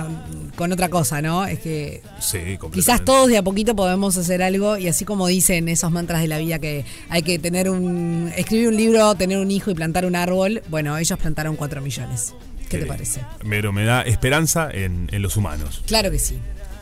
con otra cosa, ¿no? Es que Sí. Quizás todos de a poquito podemos hacer algo y así como dicen esos mantras de la vida que hay que tener un escribir un libro, tener un hijo y plantar un árbol, bueno, ellos plantaron 4 millones. ¿Qué te parece? Pero me da esperanza en, en los humanos. Claro que sí,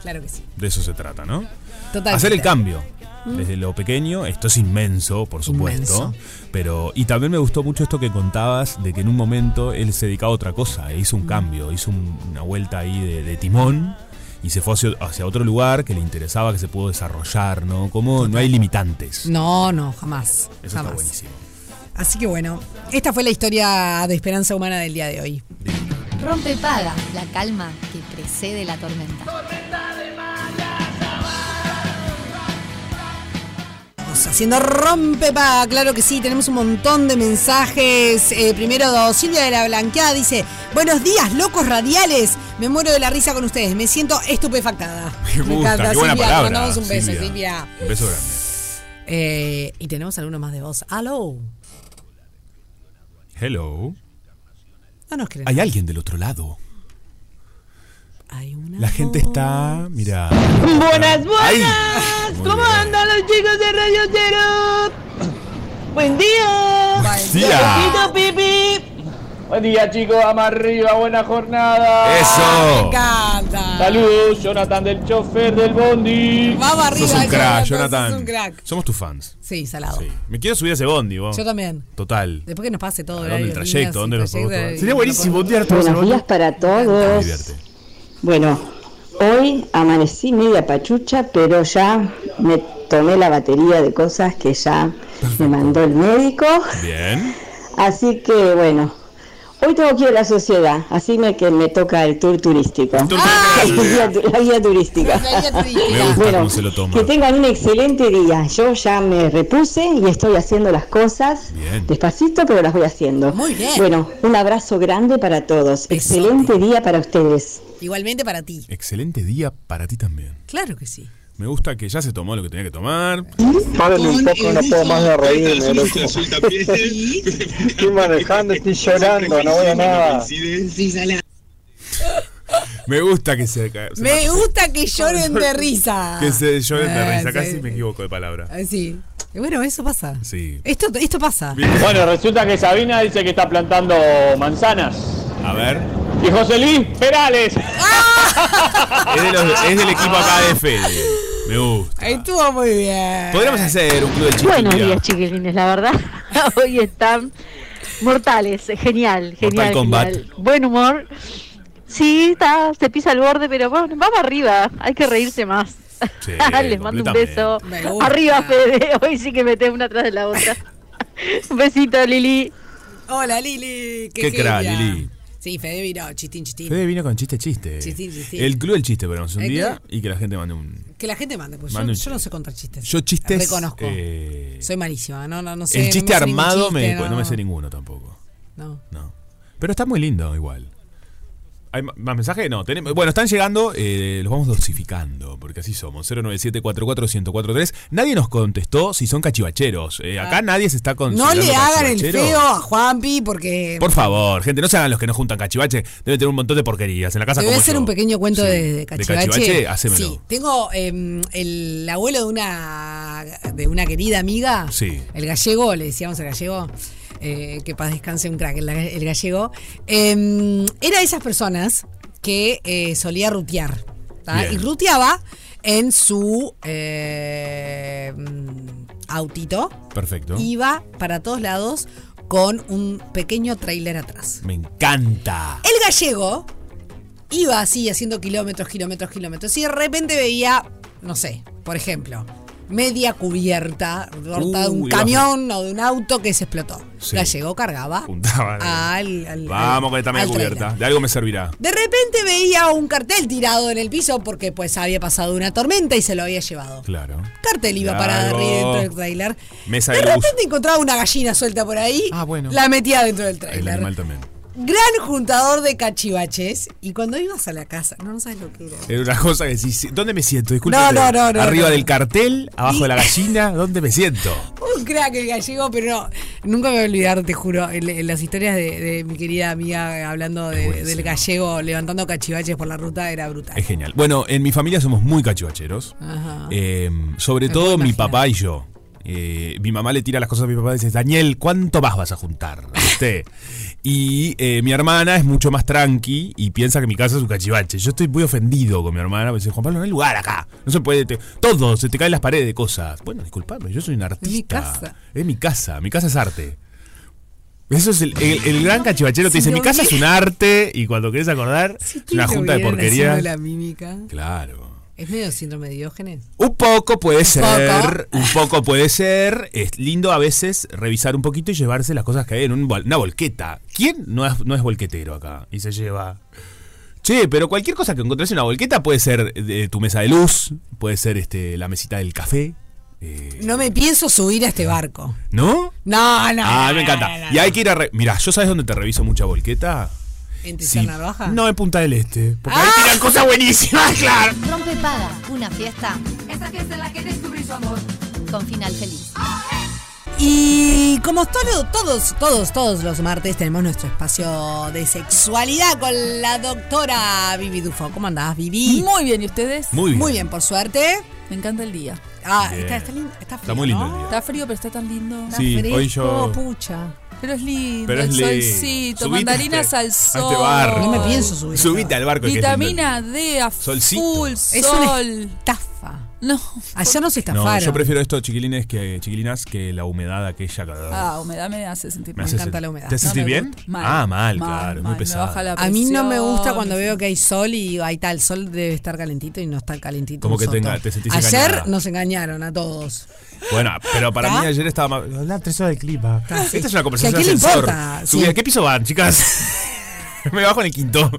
claro que sí. De eso se trata, ¿no? Totalmente. Hacer el cambio. Desde lo pequeño, esto es inmenso, por supuesto. Inmenso. Pero. Y también me gustó mucho esto que contabas de que en un momento él se dedicaba a otra cosa. e hizo un cambio, hizo un- una vuelta ahí de, de timón y se fue hacia, hacia otro lugar que le interesaba, que se pudo desarrollar, ¿no? Como no hay limitantes. No, no, jamás. Eso jamás. está buenísimo. Así que bueno, esta fue la historia de esperanza humana del día de hoy. Rompe paga, la calma que precede la tormenta. Vamos haciendo rompepa, claro que sí, tenemos un montón de mensajes. Eh, primero, Silvia de la Blanqueada dice: Buenos días, locos radiales. Me muero de la risa con ustedes, me siento estupefactada. Me gusta, qué buena Silvia, palabra. Mandamos un beso, Silvia. Silvia. Un beso grande. Eh, y tenemos alguno más de voz. Aló. Hello. No nos creen. Hay alguien del otro lado. Hay una La gente voz. está. Mira. Buenas, buenas. ¿Cómo bien. andan los chicos de Radio Cero? Buen día. Buen día. Pipi. Buen día, chicos. Vamos arriba. Buena jornada. Me ¡Eso! encanta. Saludos, Jonathan del chofer del Bondi. Vamos arriba, Sos un crack, Jonathan, Jonathan. sos un crack. Somos tus fans. Sí, salado. Sí. Me quiero subir a ese bondi, vos. Yo también. Total. Después que nos pase todo. ¿A horario dónde el trayecto? ¿Dónde nos Sería buenísimo un día Buenos bondi. días para Me todos. divierte. Bueno, hoy amanecí media pachucha, pero ya me tomé la batería de cosas que ya me mandó el médico. Bien. Así que bueno, hoy tengo que ir a la sociedad, así me que me toca el tour turístico. El tour la, guía, tu- la guía turística. La guía turística. Me gusta Bueno, cómo se lo toma. que tengan un excelente día. Yo ya me repuse y estoy haciendo las cosas Bien. despacito, pero las voy haciendo. Muy bien. Bueno, un abrazo grande para todos. Excelente día para ustedes. Igualmente para ti. Excelente día para ti también. Claro que sí. Me gusta que ya se tomó lo que tenía que tomar. Párenle un poco, no puedo más de reírme, loco. Estoy manejando, estoy llorando, no voy a nada. Me gusta que se. se Me gusta que lloren de risa. Que se lloren de Eh, risa. Casi sí. me equivoco de palabra. Ah, Sí. Bueno, eso pasa. Sí. Esto, esto pasa. Bien. Bueno, resulta que Sabina dice que está plantando manzanas. A ver. Y José Luis Perales. Es, de los- es del equipo acá de Fede. Me gusta. Estuvo muy bien. Podríamos hacer un club de chiquillos. Buenos días, chiquilines, la verdad. Hoy están mortales, genial, genial, Kombat. genial. Buen humor. Sí, está, se pisa el borde, pero bueno, vamos arriba, hay que reírse más. Sí, Les mando un beso. Arriba, Fede, hoy sí que metés una atrás de la otra. un besito, Lili. Hola, Lili. Qué crack, genia. Lili. Sí, Fede vino, chistín, chistín. Fede vino con chiste, chiste. Chistín, chistín. El club del chiste, pero un El día club. y que la gente mande un. Que la gente mande, pues Mande yo, un yo no sé contar chistes. Yo chistes. Reconozco. eh, Soy malísima, no, no, no sé. el no chiste me armado chiste, me, no. no me sé ninguno tampoco. No. No. Pero está muy lindo igual. ¿Hay más mensajes? No. tenemos- bueno, están llegando, eh, los vamos dosificando, porque así somos. 097-44-1043. Nadie nos contestó si son cachivacheros. Eh, acá nadie se está No considerando le hagan el feo a Juanpi porque Por favor, gente, no se hagan los que no juntan cachivache. Deben tener un montón de porquerías en la casa hacer yo. un pequeño cuento Sí. de, de cachivache. cachivache? Hacémelo. Sí, tengo eh, el abuelo de una de una querida amiga, Sí. el gallego, le decíamos el gallego. Eh, que paz descanse un crack, el, el gallego, eh, era de esas personas que eh, solía rutear. Y ruteaba en su eh, autito. Perfecto. Iba para todos lados con un pequeño trailer atrás. Me encanta. El gallego iba así haciendo kilómetros, kilómetros, kilómetros. Y de repente veía, no sé, por ejemplo, media cubierta corta de un Uy, camión o de un auto que se explotó. Sí. Gallego cargaba Puntaba. al, al- Vamos con al- esta media trailer. cubierta. De algo me servirá. De repente veía un cartel tirado en el piso porque pues había pasado una tormenta y se lo había llevado. Claro. Cartel iba Claro. para arriba dentro del trailer. Mesa De de repente encontraba una gallina suelta por ahí. Ah, bueno. La metía dentro del El trailer. animal también. Gran juntador de cachivaches. Y cuando ibas a la casa, no, no sabes lo que era. Era una cosa que decís, ¿dónde me siento? Disculpe. No, no, no, Arriba del cartel, abajo de la gallina, ¿dónde me siento? Un crack el gallego, pero no, nunca me voy a olvidar, te juro, en, en las historias de, de mi querida amiga hablando de- del gallego levantando cachivaches por la ruta era brutal. Es genial. Bueno, en mi familia somos muy cachivacheros. Ajá. Eh, sobre Me todo mi papá y yo. Eh, mi mamá le tira las cosas a mi papá y dice, Daniel, ¿cuánto más vas a juntar? Y eh, mi hermana es mucho más tranqui y piensa que mi casa es un cachivache. Yo estoy muy ofendido con mi hermana. Me dice, Juan Pablo, no hay lugar acá. No se puede. te- todo, se te caen las paredes de cosas. Bueno, disculpame, yo soy un artista. casa. Es mi casa. Mi casa es arte. Eso es el, el- el gran cachivachero. te Si dice, lo mi casa es un arte. Y cuando querés acordar, una ¿Te junta de porquería. haciendo la mímica? Claro. Es medio síndrome de Diógenes. Un poco puede ser, poco. un poco puede ser. Es lindo a veces revisar un poquito y llevarse las cosas que hay en un una volqueta. ¿Quién no es, no es volquetero acá? Y se lleva. Che, pero cualquier cosa que encontres en una volqueta puede ser tu mesa de luz, puede ser este la mesita del café. eh, No me pienso subir a este barco. ¿No? No, no. ah, me encanta. no, no, Y hay que ir a. re- Mirá, ¿yo sabes dónde te reviso mucha volqueta? ¿En Sí. Tizana Narvaja? No, en Punta del Este. Porque Ah. ahí tiran cosas buenísimas, claro. Rompe paga, una fiesta Esta fiesta en la que descubrí su amor. con final feliz. Y como todo- todos, todos, todos los martes tenemos nuestro espacio de sexualidad con la doctora Vivi Dufo. ¿Cómo andás, Vivi? Muy bien, ¿y ustedes? Muy bien. Muy bien, por suerte. Me encanta el día. Ah, Bien. está, está, lindo, está, Está frío, muy lindo ¿no? el día. Está frío, pero está tan lindo. Está Sí, fresco, hoy yo- pucha. Pero es lindo, Pero es el lindo. solcito, Subite mandarinas a al este- a sol. este. No me pienso subir. Subite al barco. que es lindo. Vitamina D a Solcito. full, Es sol. una estafa. No. Allá No, estafaron. yo prefiero esto, chiquilines, que, chiquilinas, que la humedad aquella. Ah, humedad me hace sentir Me hace encanta la humedad. ¿Te hace No sentir me bien? Mal. ah, mal, Mal, claro, mal, muy me pesado. la A mí no me gusta cuando me- veo que hay sol y ahí está, el sol debe estar calentito y no está calentito. Como que te soto. enga- te sentís Ayer engañada. nos engañaron a todos. Bueno, pero para ¿Está? mí ayer estaba más. Hablar tres horas de clima. Sí. Esta es una ¿Que conversación a quién de le ascensor. importa? Subí, Sí. ¿A qué piso van, chicas? me bajo en el quinto.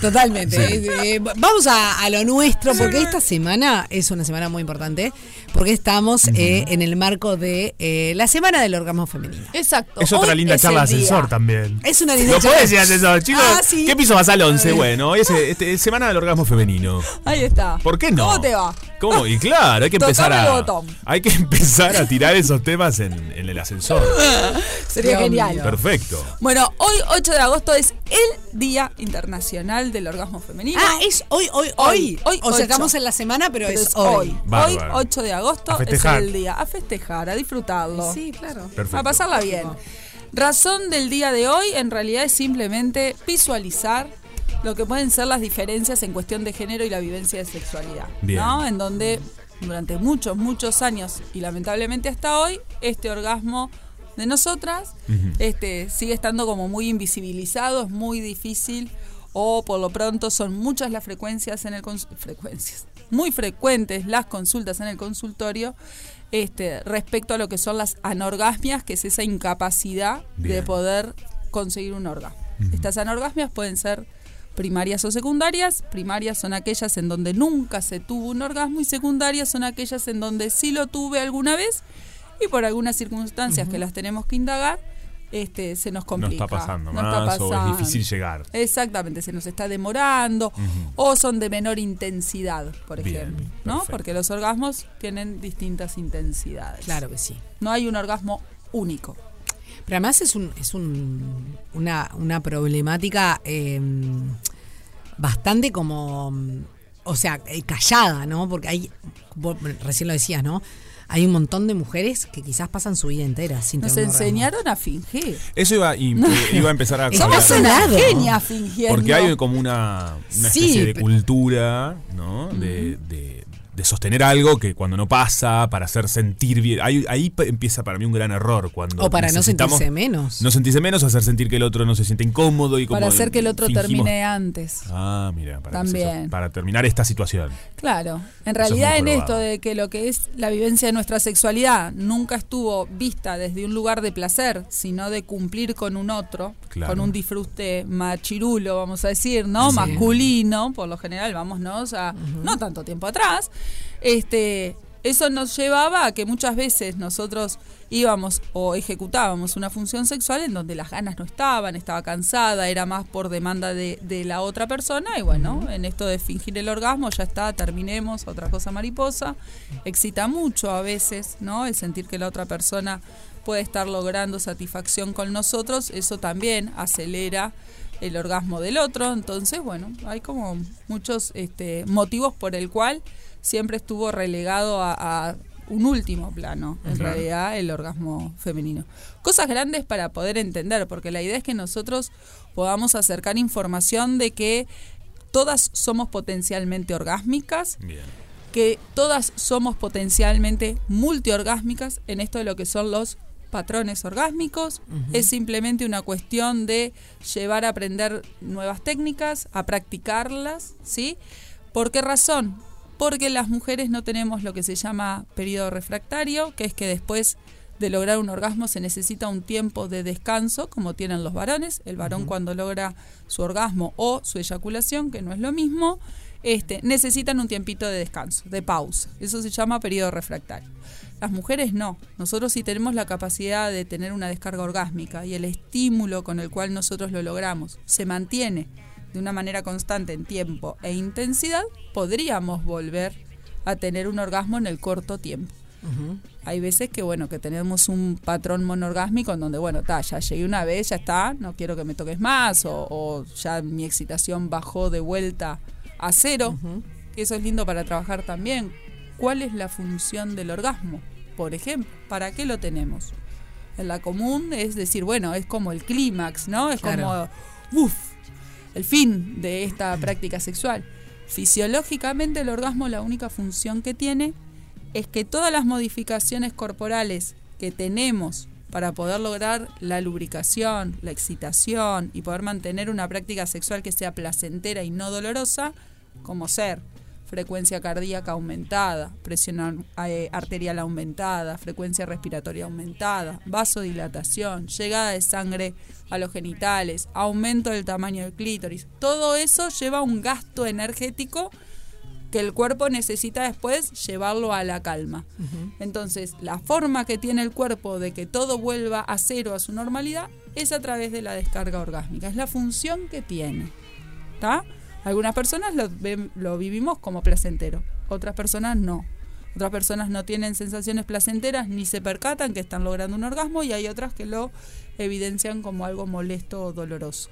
Totalmente. Sí. Eh, eh, vamos a, a lo nuestro, porque esta semana es una semana muy importante, porque estamos eh, en el marco de eh, la Semana del Orgasmo Femenino. Exacto. Es otra hoy linda es charla de ascensor también. Es una linda ¿Lo charla. puedes decir ascensor, chicos? Ah, sí. ¿Qué piso vas al 11? Bueno, hoy es este, Semana del Orgasmo Femenino. Ahí está. ¿Por qué no? ¿Cómo te va? ¿Cómo? Y claro, hay que empezar a. Hay que empezar a tirar esos temas en, en el ascensor. Sería genial. Perfecto. Bueno, hoy 8 de agosto es el Día Internacional del Orgasmo Femenino. Ah, es hoy, hoy, hoy. Hoy, hoy, o sea, estamos en la semana, pero, Pero es, es hoy. hoy. Bárbaro. Hoy, 8 de agosto, es el día. A festejar, a disfrutarlo. Sí, claro. Perfecto. A pasarla bien. Razón del día de hoy en realidad es simplemente visualizar lo que pueden ser las diferencias en cuestión de género y la vivencia de sexualidad. Bien. ¿no? En donde durante muchos, muchos años y lamentablemente hasta hoy, este orgasmo de nosotras este, sigue estando como muy invisibilizado, es muy difícil o por lo pronto son muchas las frecuencias en el frecuencias muy frecuentes las consultas en el consultorio este, respecto a lo que son las anorgasmias, que es esa incapacidad de poder conseguir un orgasmo. Estas anorgasmias pueden ser primarias o secundarias. Primarias son aquellas en donde nunca se tuvo un orgasmo y secundarias son aquellas en donde sí lo tuve alguna vez y por algunas circunstancias que las tenemos que indagar, este, se nos No complica. está pasando No está más o es pasando. difícil llegar. Exactamente, se nos está demorando o son de menor intensidad, por Bien, ejemplo, ¿no? perfecto. Porque los orgasmos tienen distintas intensidades. Claro que sí. No hay un orgasmo único. Pero además es, un, es un, una, una problemática eh, bastante como, o sea, eh, callada, ¿no? Porque hay, vos recién lo decías, ¿no? Hay un montón de mujeres que quizás pasan su vida entera sin Nos orgasmo. enseñaron a fingir. Eso iba, y, iba a empezar a Somos una genia fingiendo. Porque hay como una, una Sí, especie de pero- cultura, ¿no? De, de- de sostener algo que cuando no pasa, para hacer sentir bien. Ahí, ahí empieza para mí un gran error. Cuando O para no sentirse menos. No sentirse menos, hacer sentir que el otro no se siente incómodo y como Para hacer que el otro fingimos- termine antes. Ah, mira, para, También. para terminar esta situación. Claro, en realidad en esto de que lo que es la vivencia de nuestra sexualidad nunca estuvo vista desde un lugar de placer, sino de cumplir con un otro, Claro. con un disfrute machirulo, vamos a decir, ¿no? Sí. Masculino, por lo general, vámonos a no tanto tiempo atrás. Este, eso nos llevaba a que muchas veces nosotros íbamos o ejecutábamos una función sexual en donde las ganas no estaban, estaba cansada, era más por demanda de, de la otra persona y bueno, en esto de fingir el orgasmo ya está, terminemos, otra cosa mariposa, excita mucho a veces, ¿no? El sentir que la otra persona puede estar logrando satisfacción con nosotros, eso también acelera el orgasmo del otro, entonces bueno, hay como muchos este, motivos por el cual siempre estuvo relegado a, a un último plano, en Claro. realidad, el orgasmo femenino. Cosas grandes para poder entender, porque la idea es que nosotros podamos acercar información de que todas somos potencialmente orgásmicas, que todas somos potencialmente multiorgásmicas en esto de lo que son los patrones orgásmicos. Es simplemente una cuestión de llevar a aprender nuevas técnicas, a practicarlas, ¿sí? ¿Por qué razón? Porque las mujeres no tenemos lo que se llama periodo refractario, que es que después de lograr un orgasmo se necesita un tiempo de descanso, como tienen los varones. El varón cuando logra su orgasmo o su eyaculación, que no es lo mismo, este, necesitan un tiempito de descanso, de pausa. Eso se llama periodo refractario. Las mujeres no. Nosotros sí tenemos la capacidad de tener una descarga orgásmica y el estímulo con el cual nosotros lo logramos se mantiene de una manera constante en tiempo e intensidad, podríamos volver a tener un orgasmo en el corto tiempo. Hay veces que, bueno, que tenemos un patrón monorgásmico en donde, bueno, ta, ya llegué una vez, ya está, no quiero que me toques más, o, o ya mi excitación bajó de vuelta a cero. Eso es lindo para trabajar también. ¿Cuál es la función del orgasmo? Por ejemplo, ¿para qué lo tenemos? En la común es decir, bueno, es como el clímax, ¿no? Es Claro. como, uff, el fin de esta práctica sexual. Fisiológicamente el orgasmo la única función que tiene es que todas las modificaciones corporales que tenemos para poder lograr la lubricación, la excitación y poder mantener una práctica sexual que sea placentera y no dolorosa, como ser frecuencia cardíaca aumentada, presión eh, arterial aumentada, frecuencia respiratoria aumentada, vasodilatación, llegada de sangre a los genitales, aumento del tamaño del clítoris. Todo eso lleva un gasto energético que el cuerpo necesita después llevarlo a la calma. Entonces, la forma que tiene el cuerpo de que todo vuelva a cero, a su normalidad, es a través de la descarga orgásmica. Es la función que tiene. ¿Está? Algunas personas lo, lo vivimos como placentero, otras personas no. Otras personas no tienen sensaciones placenteras ni se percatan que están logrando un orgasmo y hay otras que lo evidencian como algo molesto o doloroso.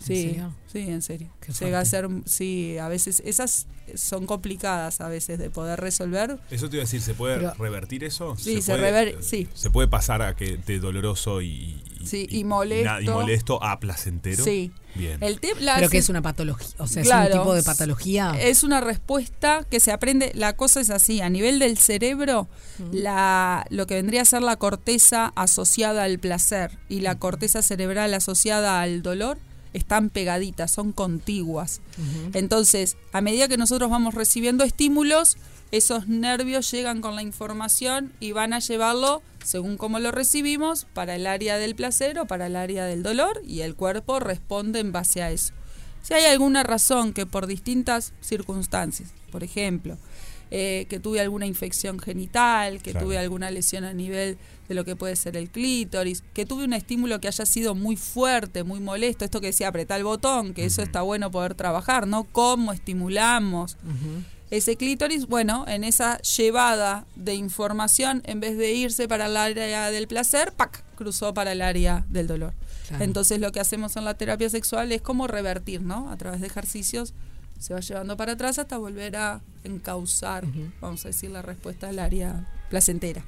¿En Sí, serio? sí, en serio. Qué Llega a ser, sí, a veces esas son complicadas a veces de poder resolver. Eso te iba a decir, ¿se puede Pero- revertir eso? Sí, se puede, rever- sí. ¿Se puede pasar a que de doloroso y, y- Sí, y- y molesto. na- y molesto a placentero? Sí. Bien. El la- Pero que es una patología, o sea, Claro, es un tipo de patología. Es una respuesta que se aprende. La cosa es así: a nivel del cerebro, la, lo que vendría a ser la corteza asociada al placer y la corteza cerebral asociada al dolor están pegaditas, son contiguas. Entonces, a medida que nosotros vamos recibiendo estímulos, esos nervios llegan con la información y van a llevarlo, según cómo lo recibimos, para el área del placer o para el área del dolor y el cuerpo responde en base a eso. Si hay alguna razón que por distintas circunstancias, por ejemplo, eh, que tuve alguna infección genital, que Claro. tuve alguna lesión a nivel de lo que puede ser el clítoris, que tuve un estímulo que haya sido muy fuerte, muy molesto, esto que decía apretar el botón, que eso está bueno poder trabajar, ¿no? ¿Cómo estimulamos? Ese clítoris, bueno, en esa llevada de información, en vez de irse para el área del placer, ¡pac! cruzó para el área del dolor. Claro. Entonces lo que hacemos en la terapia sexual es como revertir, ¿no? A través de ejercicios, se va llevando para atrás hasta volver a encauzar, vamos a decir, la respuesta al área placentera.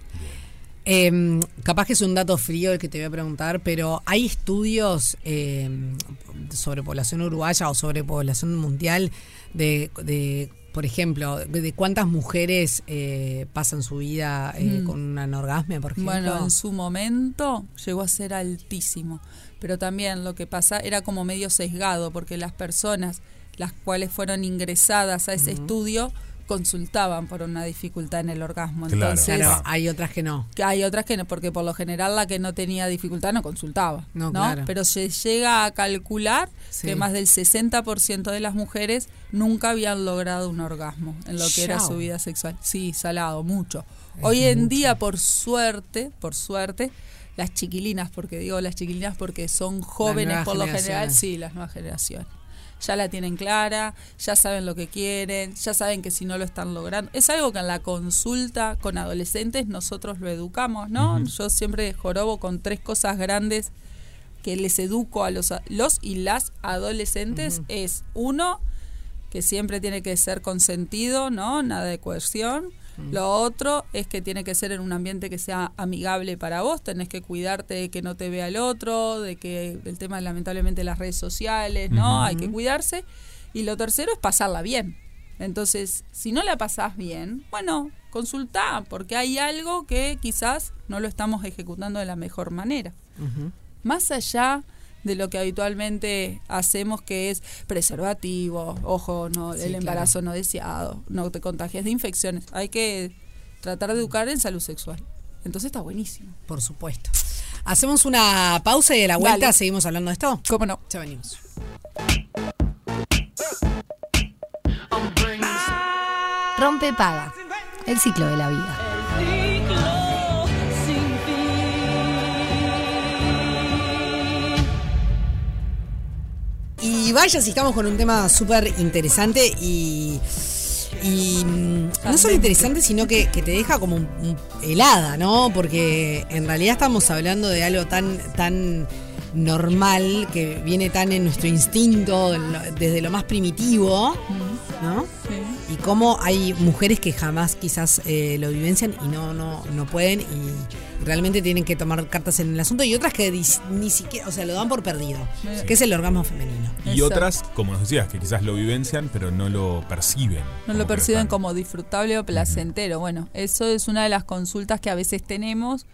Eh, capaz que es un dato frío el que te voy a preguntar, pero ¿hay estudios eh, sobre población uruguaya o sobre población mundial de, de, por ejemplo, de, de cuántas mujeres eh, pasan su vida eh, Mm. con una anorgasmia, por ejemplo? Bueno, en su momento llegó a ser altísimo, pero también lo que pasa era como medio sesgado, porque las personas las cuales fueron ingresadas a ese estudio consultaban por una dificultad en el orgasmo. Claro, Entonces, claro, hay otras que no. que hay otras que no, porque por lo general la que no tenía dificultad no consultaba, No, ¿no? claro. Pero se llega a calcular Sí. que más del 60% de las mujeres nunca habían logrado un orgasmo en lo que era su vida sexual. Sí, salado, mucho. Hoy en día, por suerte, por suerte, las chiquilinas, porque digo las chiquilinas porque son jóvenes por lo general, sí, las nuevas generaciones. Ya la tienen clara, ya saben lo que quieren, ya saben que si no lo están logrando. Es algo que en la consulta con adolescentes nosotros lo educamos, ¿no? Yo siempre jorobo con tres cosas grandes que les educo a los, los y las adolescentes. Es uno, que siempre tiene que ser consentido, ¿no? Nada de coerción. Lo otro es que tiene que ser en un ambiente que sea amigable para vos, tenés que cuidarte de que no te vea el otro, de que el tema lamentablemente las redes sociales, ¿no? Hay que cuidarse. Y lo tercero es pasarla bien. Entonces, si no la pasás bien, bueno, consultá, porque hay algo que quizás no lo estamos ejecutando de la mejor manera. Más allá de lo que habitualmente hacemos que es preservativo, ojo, no Sí, el claro. embarazo no deseado, no te contagias de infecciones. Hay que tratar de educar en salud sexual. Entonces está buenísimo. Por supuesto. Hacemos una pausa y a la vuelta Dale. seguimos hablando de esto. ¿Cómo no? Ya venimos. Rompe paga. El ciclo de la vida. Y vaya si estamos con un tema súper interesante y, y mm, no solo interesante, sino que, que te deja como un- un helada, ¿no? Porque en realidad estamos hablando de algo tan, tan normal, que viene tan en nuestro instinto, desde lo más primitivo, ¿no? Cómo hay mujeres que jamás quizás eh, lo vivencian y no, no, no pueden y realmente tienen que tomar cartas en el asunto y otras que dis- ni siquiera, o sea, lo dan por perdido, Sí. que es el orgasmo femenino. Y otras, como nos decías, que quizás lo vivencian, pero no lo perciben. No lo perciben como disfrutable o placentero. Bueno, eso es una de las consultas que a veces tenemos,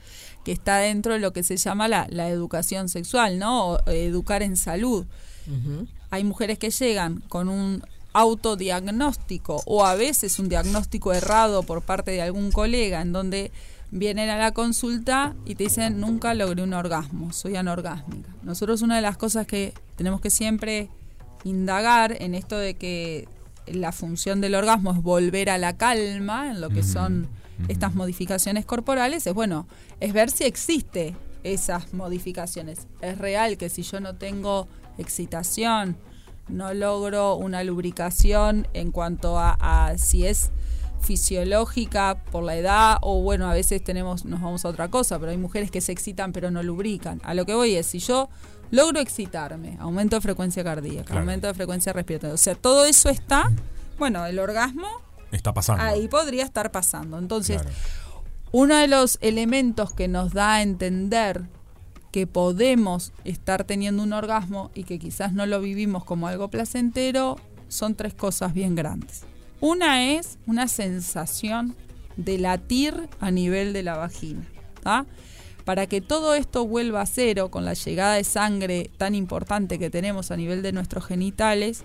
que está dentro de lo que se llama la, la educación sexual, ¿no? O, eh, educar en salud. Hay mujeres que llegan con un autodiagnóstico o a veces un diagnóstico errado por parte de algún colega en donde vienen a la consulta y te dicen nunca logré un orgasmo, soy anorgásmica. Nosotros una de las cosas que tenemos que siempre indagar en esto de que la función del orgasmo es volver a la calma en lo que son estas modificaciones corporales, es bueno, es ver si existe esas modificaciones. Es real que si yo no tengo excitación, no logro una lubricación en cuanto a, a si es fisiológica por la edad o bueno, a veces tenemos nos vamos a otra cosa, pero hay mujeres que se excitan pero no lubrican. A lo que voy es si yo logro excitarme, aumento de frecuencia cardíaca, Claro. aumento de frecuencia respiratoria, o sea, todo eso está, bueno, el orgasmo Está pasando. ahí podría estar pasando. Entonces, uno de los elementos que nos da a entender que podemos estar teniendo un orgasmo y que quizás no lo vivimos como algo placentero son tres cosas bien grandes. Una es una sensación de latir a nivel de la vagina. Para que todo esto vuelva a cero con la llegada de sangre tan importante que tenemos a nivel de nuestros genitales,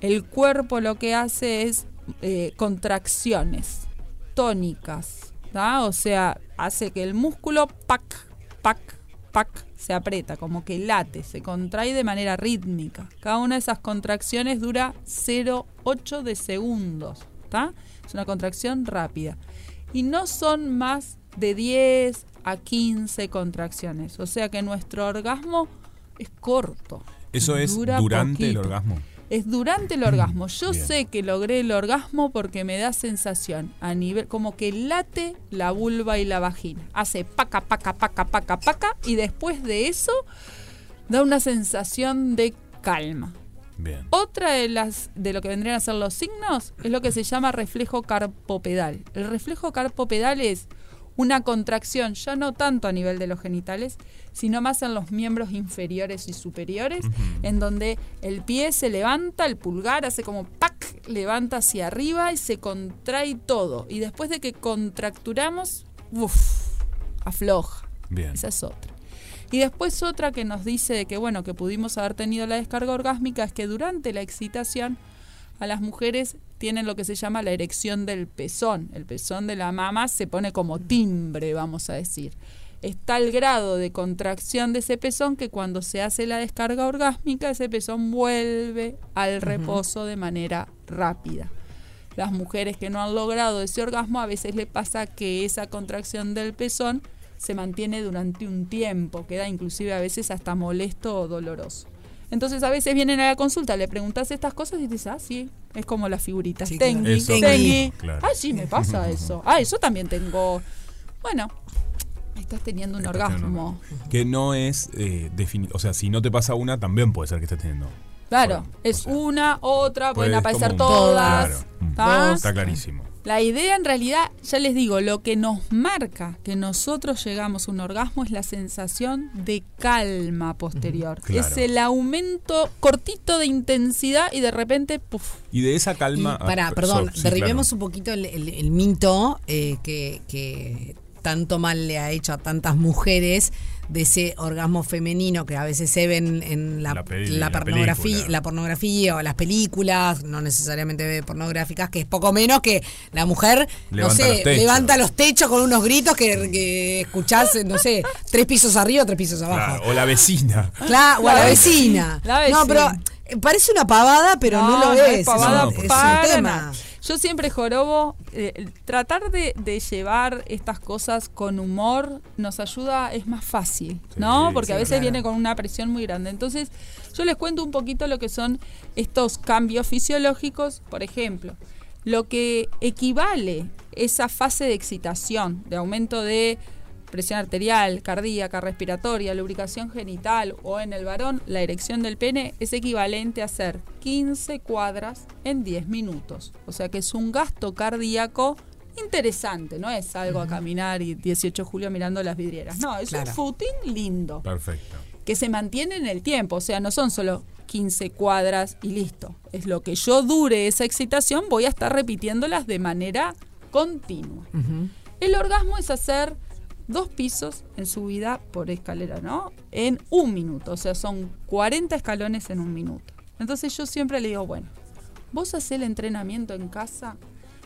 el cuerpo lo que hace es eh, contracciones tónicas, o sea, hace que el músculo pac, pac, pac se aprieta, como que late, se contrae de manera rítmica. Cada una de esas contracciones dura 0,8 de segundos, ¿tá? Es una contracción rápida. Y no son más de 10 a 15 contracciones, o sea que nuestro orgasmo es corto. Eso es Dura durante el orgasmo. Es durante el orgasmo. Yo Bien. sé que logré el orgasmo porque me da sensación a nivel como que late la vulva y la vagina. Hace paca, paca, paca, paca, paca y después de eso da una sensación de calma. Bien. Otra de las de lo que vendrían a ser los signos es lo que se llama reflejo carpopedal. El reflejo carpopedal es una contracción, ya no tanto a nivel de los genitales, sino más en los miembros inferiores y superiores, en donde el pie se levanta, el pulgar hace como ¡pac! levanta hacia arriba y se contrae todo. Y después de que contracturamos, ¡uf! afloja. Bien. Esa es otra. Y después otra que nos dice de que bueno, que pudimos haber tenido la descarga orgásmica es que durante la excitación a las mujeres tienen lo que se llama la erección del pezón. El pezón de la mama se pone como timbre, vamos a decir. Está el grado de contracción de ese pezón que cuando se hace la descarga orgásmica, ese pezón vuelve al reposo de manera rápida. Las mujeres que no han logrado ese orgasmo, a veces le pasa que esa contracción del pezón se mantiene durante un tiempo, queda inclusive a veces hasta molesto o doloroso. Entonces a veces vienen a la consulta, le preguntas estas cosas y dices, ah, sí, es como las figuritas. Sí, Tengui. Eso, tengui. claro. Ah, sí, me pasa eso. Ah, eso también tengo. Bueno, estás teniendo un orgasmo. Que no es eh, defini- O sea, si no te pasa una, también puede ser que estés teniendo. Claro, es una, otra, pueden Puede- aparecer un- todas. Claro. Mm. ¿tá? Está clarísimo. La idea en realidad, ya les digo, lo que nos marca que nosotros llegamos a un orgasmo es la sensación de calma posterior. Claro. Es el aumento cortito de intensidad y de repente, puff. Y de esa calma. Y, pará, ah, perdón, so- sí, derribemos claro. un poquito el, el- eh, que, que tanto mal le ha hecho a tantas mujeres de ese orgasmo femenino que a veces se ven en la, La pornografía, la pornografía o las películas, no necesariamente pornográficas, que es poco menos que la mujer, no Levanta sé, los techos. levanta los techos con unos gritos que, que escuchás, no sé, tres pisos arriba, tres pisos abajo. Claro, o la vecina. Claro, o a la vecina. La No, pero vecina. parece una pavada, pero no, lo es. pavada No, es, es para un tema. Yo siempre jorobo, eh, tratar de, de llevar estas cosas con humor nos ayuda, es más fácil, ¿no? Sí, Porque a veces claro. viene con una presión muy grande. Entonces, yo les cuento un poquito lo que son estos cambios fisiológicos, por ejemplo, lo que equivale esa fase de excitación, de aumento de presión arterial, cardíaca, respiratoria, lubricación genital o en el varón la erección del pene es equivalente a hacer 15 cuadras en 10 minutos. O sea que es un gasto cardíaco interesante, no es algo a caminar y 18 de julio mirando las vidrieras. No, es Claro. un footing lindo Perfecto. que se mantiene en el tiempo, o sea, no son solo 15 cuadras y listo. Es lo que yo dure esa excitación, voy a estar repitiéndolas de manera continua. El orgasmo es hacer dos pisos en subida por escalera, ¿no? En un minuto, o sea, son 40 escalones en un minuto. Entonces yo siempre le digo, bueno, vos hacés el entrenamiento en casa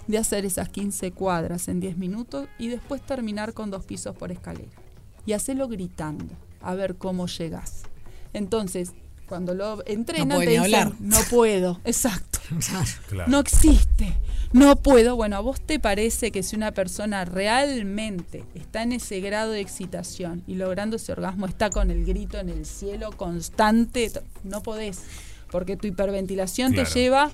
de hacer esas 15 cuadras en 10 minutos y después terminar con dos pisos por escalera. Y hacelo gritando, a ver cómo llegás. Entonces, cuando lo entrenan, puede te dicen, hablar. no puedo, exacto. Claro. No existe. No puedo. Bueno, ¿a vos te parece que si una persona realmente está en ese grado de excitación y logrando ese orgasmo, está con el grito en el cielo constante? No podés. Porque tu hiperventilación Claro. te lleva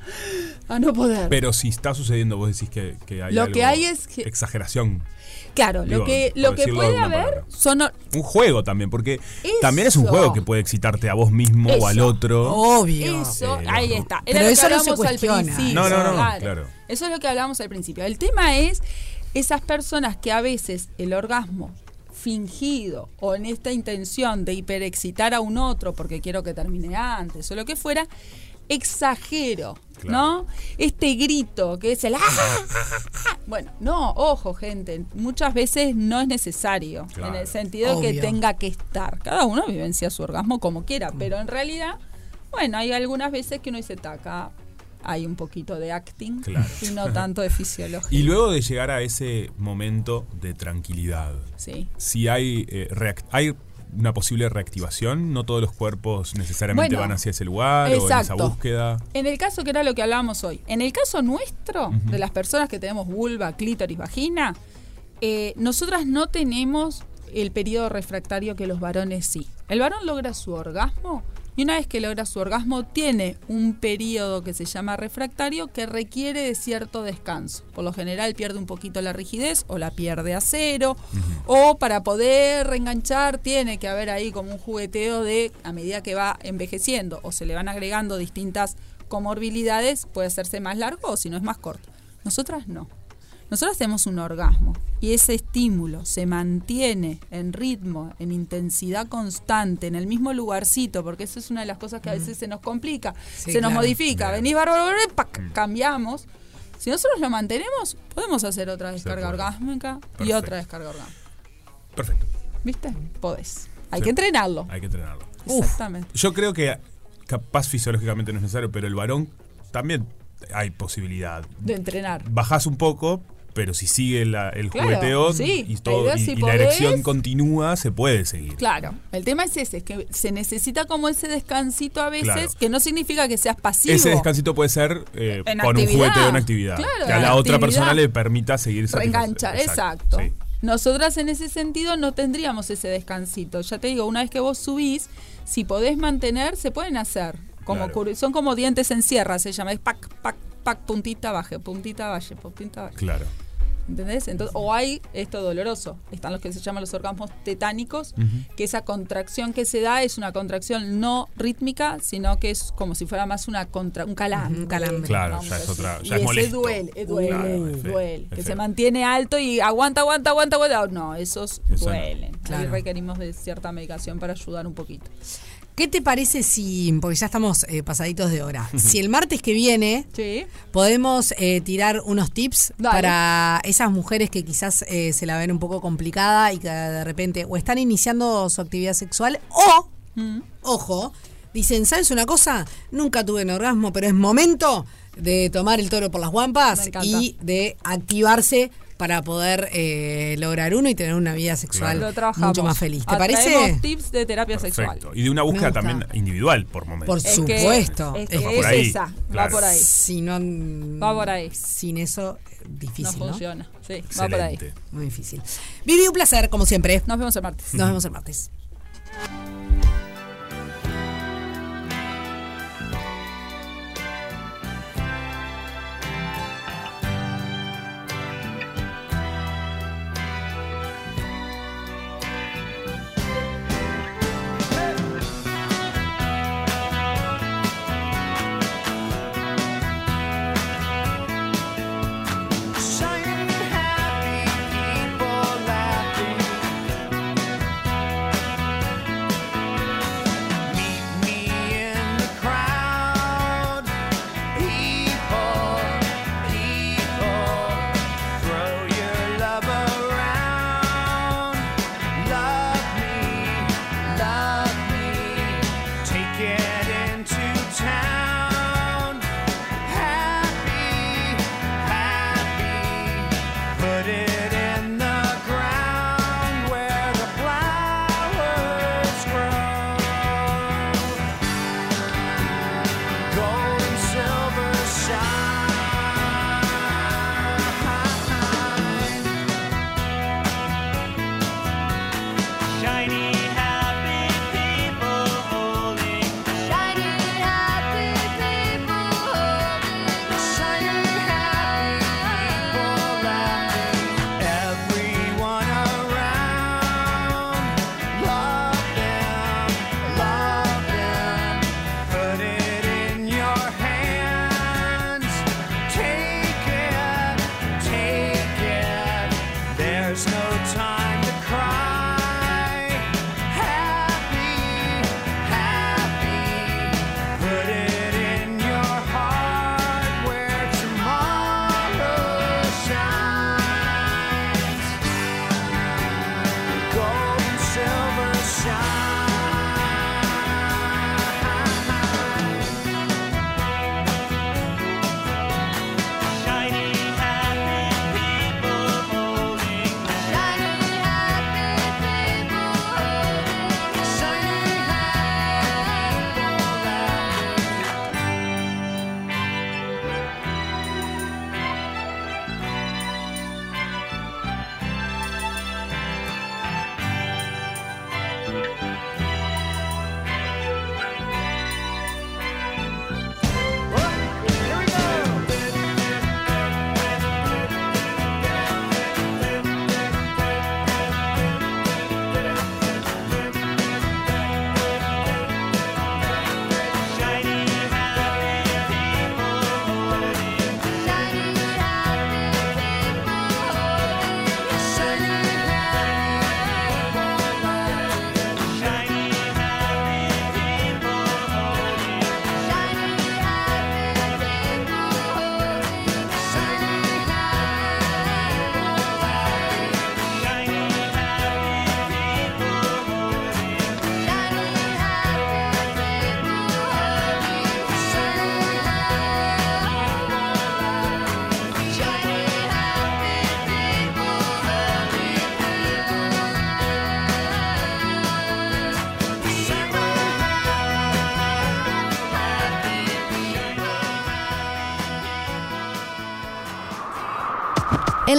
a no poder. Pero si está sucediendo, vos decís que, que hay Lo algo- que hay es que- exageración. Claro, digo, lo que, lo que puede haber palabra. son. Un juego también, porque también es un juego que puede excitarte a vos mismo o al otro. Obvio. Eso, Eh, ahí está. Pero Era lo que eso no se hablábamos al cuestiona. principio. No, no, no, claro. Eso es lo que hablábamos al principio. El tema es esas personas que a veces el orgasmo fingido o en esta intención de hiperexcitar a un otro porque quiero que termine antes o lo que fuera, exagero, ¿no? Este grito que es el ¡ah! Bueno, no, ojo, gente, muchas veces no es necesario, Claro. en el sentido que Obvio. tenga que estar. Cada uno vivencia su orgasmo como quiera, pero en realidad, bueno, hay algunas veces que uno dice, taca, hay un poquito de acting Claro. y no tanto de fisiología. Y luego de llegar a ese momento de tranquilidad, Sí. si hay, eh, hay una posible reactivación, no todos los cuerpos necesariamente Bueno, van hacia ese lugar o en esa exacto. búsqueda. En el caso que era lo que hablábamos hoy, en el caso nuestro, de las personas que tenemos vulva, clítoris, vagina, eh, nosotras no tenemos el periodo refractario que los varones sí. El varón logra su orgasmo Y una vez que logra su orgasmo, tiene un periodo que se llama refractario que requiere de cierto descanso. Por lo general pierde un poquito la rigidez o la pierde a cero. O para poder reenganchar tiene que haber ahí como un jugueteo de a medida que va envejeciendo o se le van agregando distintas comorbilidades, puede hacerse más largo o si no es más corto. Nosotras no. Nosotros tenemos un orgasmo y ese estímulo se mantiene en ritmo, en intensidad constante, en el mismo lugarcito, porque eso es una de las cosas que a veces se nos complica, Sí, se nos claro. modifica, venís bárbaro, bárbaro, pac, cambiamos. Si nosotros lo mantenemos, podemos hacer otra descarga orgásmica y otra descarga orgásmica. Perfecto. ¿Viste? Podés. Hay Sí. que entrenarlo. Hay que entrenarlo. Exactamente. Yo creo que capaz fisiológicamente no es necesario, pero el varón también hay posibilidad. De entrenar. Bajás un poco, pero si sigue la- el Claro, jugueteo sí. y, La todo, idea, y, si y la podés- erección continúa, se puede seguir. Claro, el tema es ese, es que se necesita como ese descansito a veces, Claro. que no significa que seas pasivo. Ese descansito puede ser eh, con un actividad. jugueteo en actividad. Claro, que a la otra persona le permita seguir Reenganchar, exacto. sí. Nosotras en ese sentido no tendríamos ese descansito. Ya te digo, una vez que vos subís, si podés mantener, se pueden hacer. Como Claro. son como dientes en sierra, se llama. Es pac, pac, pac, puntita, baje, puntita, baje, puntita, baje. Claro. ¿Entendés? Entonces, o hay esto doloroso. Están los que se llaman los orgasmos tetánicos, que esa contracción que se da es una contracción no rítmica, sino que es como si fuera más una contra, un calambre. un calambre. Claro, ya a es otra- ya y es ese molesto. duele, duele, Claro, es feo, duele. es Que se mantiene alto y aguanta, aguanta, aguanta, aguanta. No, esos Eso no. duelen. Ahí requerimos de cierta medicación para ayudar un poquito. ¿Qué te parece si, porque ya estamos eh, pasaditos de hora, si el martes que viene Sí. podemos eh, tirar unos tips Dale. para esas mujeres que quizás eh, se la ven un poco complicada y que de repente o están iniciando su actividad sexual o, Mm. ojo, dicen, ¿sabes una cosa? Nunca tuve un orgasmo, pero es momento de tomar el toro por las guampas y de activarse para poder eh, lograr uno y tener una vida sexual mucho más feliz. ¿Te Atraemos parece? tips de terapia sexual. Y de una búsqueda también individual por momentos. Por Es que- supuesto. es que Es Va es por ahí, esa, va por ahí. Si no, Va por ahí. Sin eso, difícil, ¿no? funciona. Sí, va por ahí. Muy difícil. Vivi, un placer, como siempre. Nos vemos el martes. Nos vemos el martes.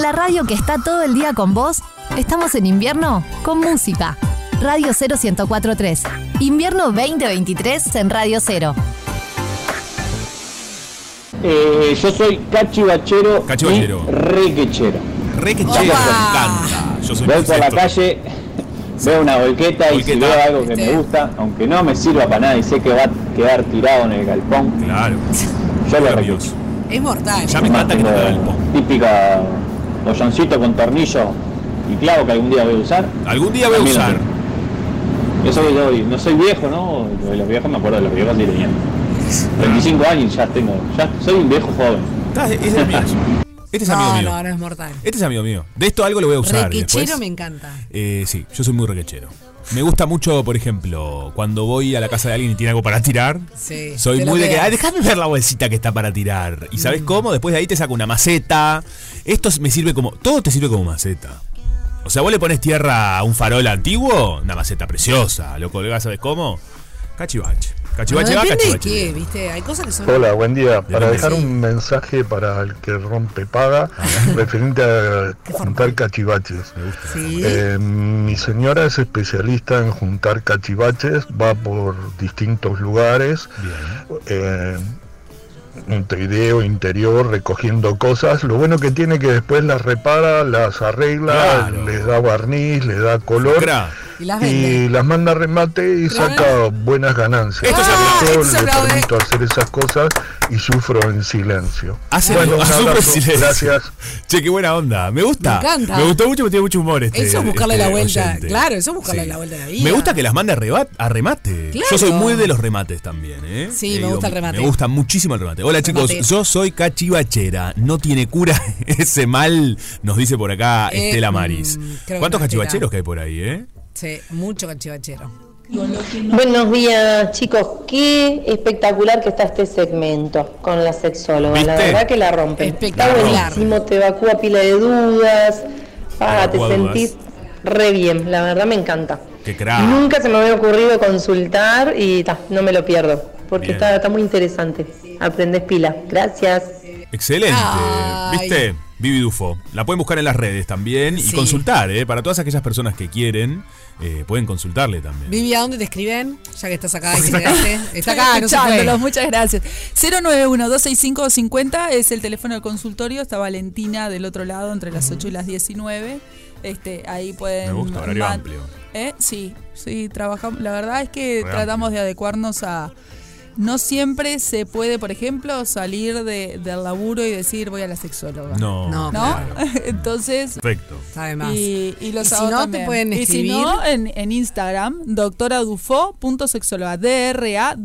La radio que está todo el día con vos, estamos en invierno con música. Radio 0143. Invierno 2023 en Radio 0. Eh, yo soy cachivachero, Cachivachero. y requechero. Requechero, me encanta. Yo soy Voy por la calle, veo una volqueta, y si veo algo que me gusta, aunque no me sirva para nada y sé que va a quedar tirado en el galpón, claro. yo lo requecho. Es mortal. Ya me encanta que tenga galpón. Típica bolloncito con tornillo y clavo que algún día voy a usar. Algún día voy a usar. Yo soy, yo no soy viejo, ¿no? De los viejos me acuerdo de los viejos sí tenían 25 años ya tengo, ya soy un viejo joven. Es de mío. Este es amigo No, mío. no, no es mortal. Este es amigo mío. De esto algo lo voy a usar. Requechero después. me encanta. Eh, sí, yo soy muy requechero. Me gusta mucho, por ejemplo, cuando voy a la casa de alguien y tiene algo para tirar. Sí, Soy muy de que. "Ay, déjame ver la bolsita que está para tirar. ¿Y Mm. sabes cómo? Después de ahí te saco una maceta. Esto me sirve como. Todo te sirve como maceta. O sea, vos le pones tierra a un farol antiguo, una maceta preciosa. Lo colgás, ¿sabes cómo? Cachivache. Cachivache Bueno, va, de cachivache. qué. ¿viste? Hay cosas que son. Hola, buen día. Para dejar Sí. un mensaje para el que rompe paga, referente a juntar cachivaches. Sí. Eh, mi señora es especialista en juntar cachivaches, va por distintos lugares, eh, Montevideo, interior, recogiendo cosas. Lo bueno que tiene que después las repara, las arregla, Claro. les da barniz, les da color. Y las vende. Y las manda a remate y saca buenas ganancias. Esto se Yo esto le permito hacer esas cosas y sufro en silencio. Hace Bueno, un abrazo, silencio. gracias. Che, qué buena onda. Me gusta. Me encanta. Me gustó mucho, me tiene mucho humor este. Eso es buscarle este la vuelta. oyente. Claro, eso es buscarle Sí. la vuelta a la vida. Me gusta que las mande a, rebat- a remate. Claro. Yo soy muy de los remates también, ¿eh? Sí, Eh, me gusta el remate. Me gusta muchísimo el remate. Hola chicos, yo soy cachivachera. No tiene cura ese mal, nos dice por acá Eh, Estela Maris. mm, ¿Cuántos cachivacheros que hay por ahí, eh? Sí, mucho cachivachero. Buenos días, chicos. Qué espectacular que está este segmento con la sexóloga. La ¿Viste? verdad que la rompen. Está buenísimo, te evacúa pila de dudas. Ah, te sentís re bien. La verdad me encanta. Qué crack. Nunca se me había ocurrido consultar y ta, no me lo pierdo. Porque está, está muy interesante. Aprendes pila. Gracias. Excelente. Ay. ¿Viste? Vivi Dufo. La pueden buscar en las redes también y Sí. consultar, ¿eh? Para todas aquellas personas que quieren, eh, pueden consultarle también. Vivi, ¿a dónde te escriben? Ya que estás acá y te quedaste. Está acá, no se escuchándolos, fue. muchas gracias. 091-265-50 es el teléfono del consultorio. Está Valentina del otro lado entre las 8 y las 19. Este, ahí pueden. Me gusta, horario amplio. ¿Eh? Sí, sí, trabajamos. La verdad es que tratamos de adecuarnos a. No siempre se puede, por ejemplo, salir de, del laburo y decir voy a la sexóloga. No. No, ¿No? claro. Entonces. Perfecto. Sabe más. Y, y los Y si no, te también. pueden Y si escribir. no, en, en Instagram, doctoradufo.sexóloga. D-R-A